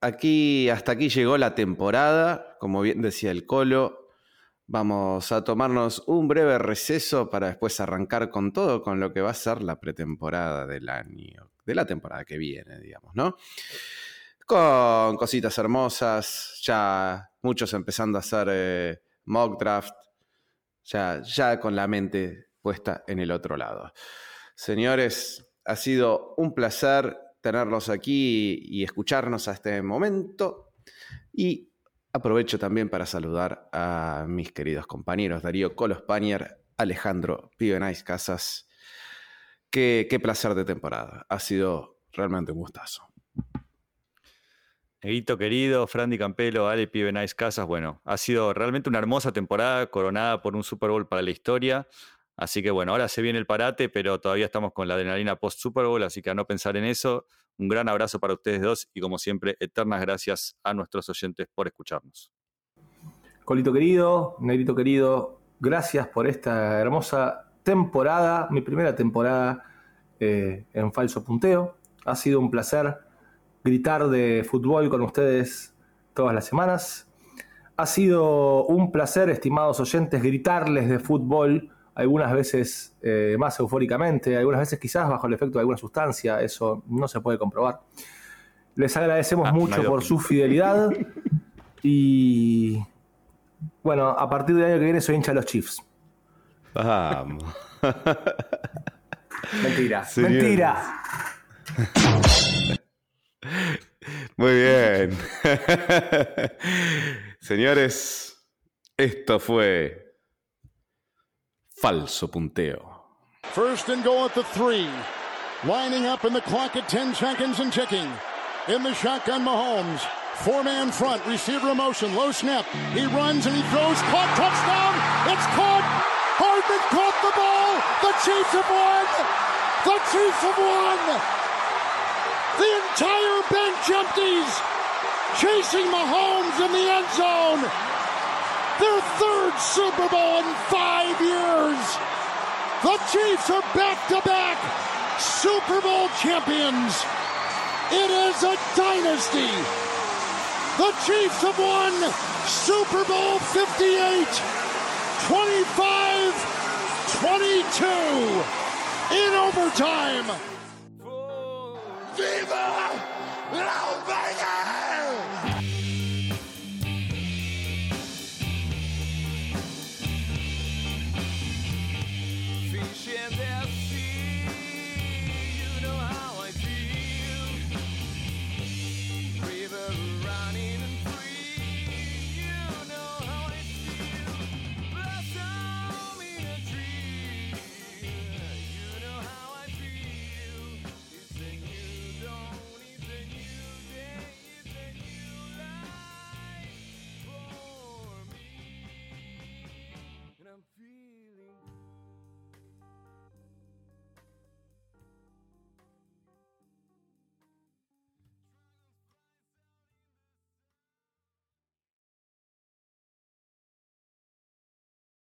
Aquí, hasta aquí llegó la temporada. como bien decía el Colo, vamos a tomarnos un breve receso para después arrancar con todo, con lo que va a ser la pretemporada del año, de la temporada que viene, digamos, ¿no? Con cositas hermosas, ya muchos empezando a hacer eh, mock draft, ya, con la mente puesta en el otro lado. Señores, ha sido un placer tenerlos aquí y escucharnos a este momento. Y aprovecho también para saludar a mis queridos compañeros Darío Colo Alejandro Pibenais Casas. Qué, qué placer de temporada. Ha sido realmente un gustazo. Neguito querido, Frandy Campelo, Ale Pibenais Casas, bueno, ha sido realmente una hermosa temporada coronada por un Super Bowl para la historia. Así que bueno, ahora se viene el parate, pero todavía estamos con la adrenalina post Super Bowl, así que a no pensar en eso. Un gran abrazo para ustedes dos y como siempre, eternas gracias a nuestros oyentes por escucharnos. Colito querido, Negrito querido, gracias por esta hermosa temporada, mi primera temporada eh, en Falso Punteo. Ha sido un placer gritar de fútbol con ustedes todas las semanas. Ha sido un placer, estimados oyentes, gritarles de fútbol algunas veces eh, más eufóricamente, algunas veces quizás bajo el efecto de alguna sustancia, eso no se puede comprobar. Les agradecemos ah, mucho por su fidelidad y bueno, a partir del año que viene soy hincha de los Chiefs. Vamos. mentira, mentira. Señores, esto fue Falso punteo. First and goal at the three. Lining up in the clock at 10 seconds and ticking. In the shotgun, Mahomes. Four man front, receiver motion, low snap. He runs and he throws, caught, touchdown. It's caught. Hardman caught the ball. The Chiefs have won. The Chiefs have won. The entire bench empties. Chasing Mahomes in the end zone. Their third Super Bowl in five years. The Chiefs are back to back Super Bowl champions. It is a dynasty. The Chiefs have won Super Bowl 58, 25 22 in overtime. Viva!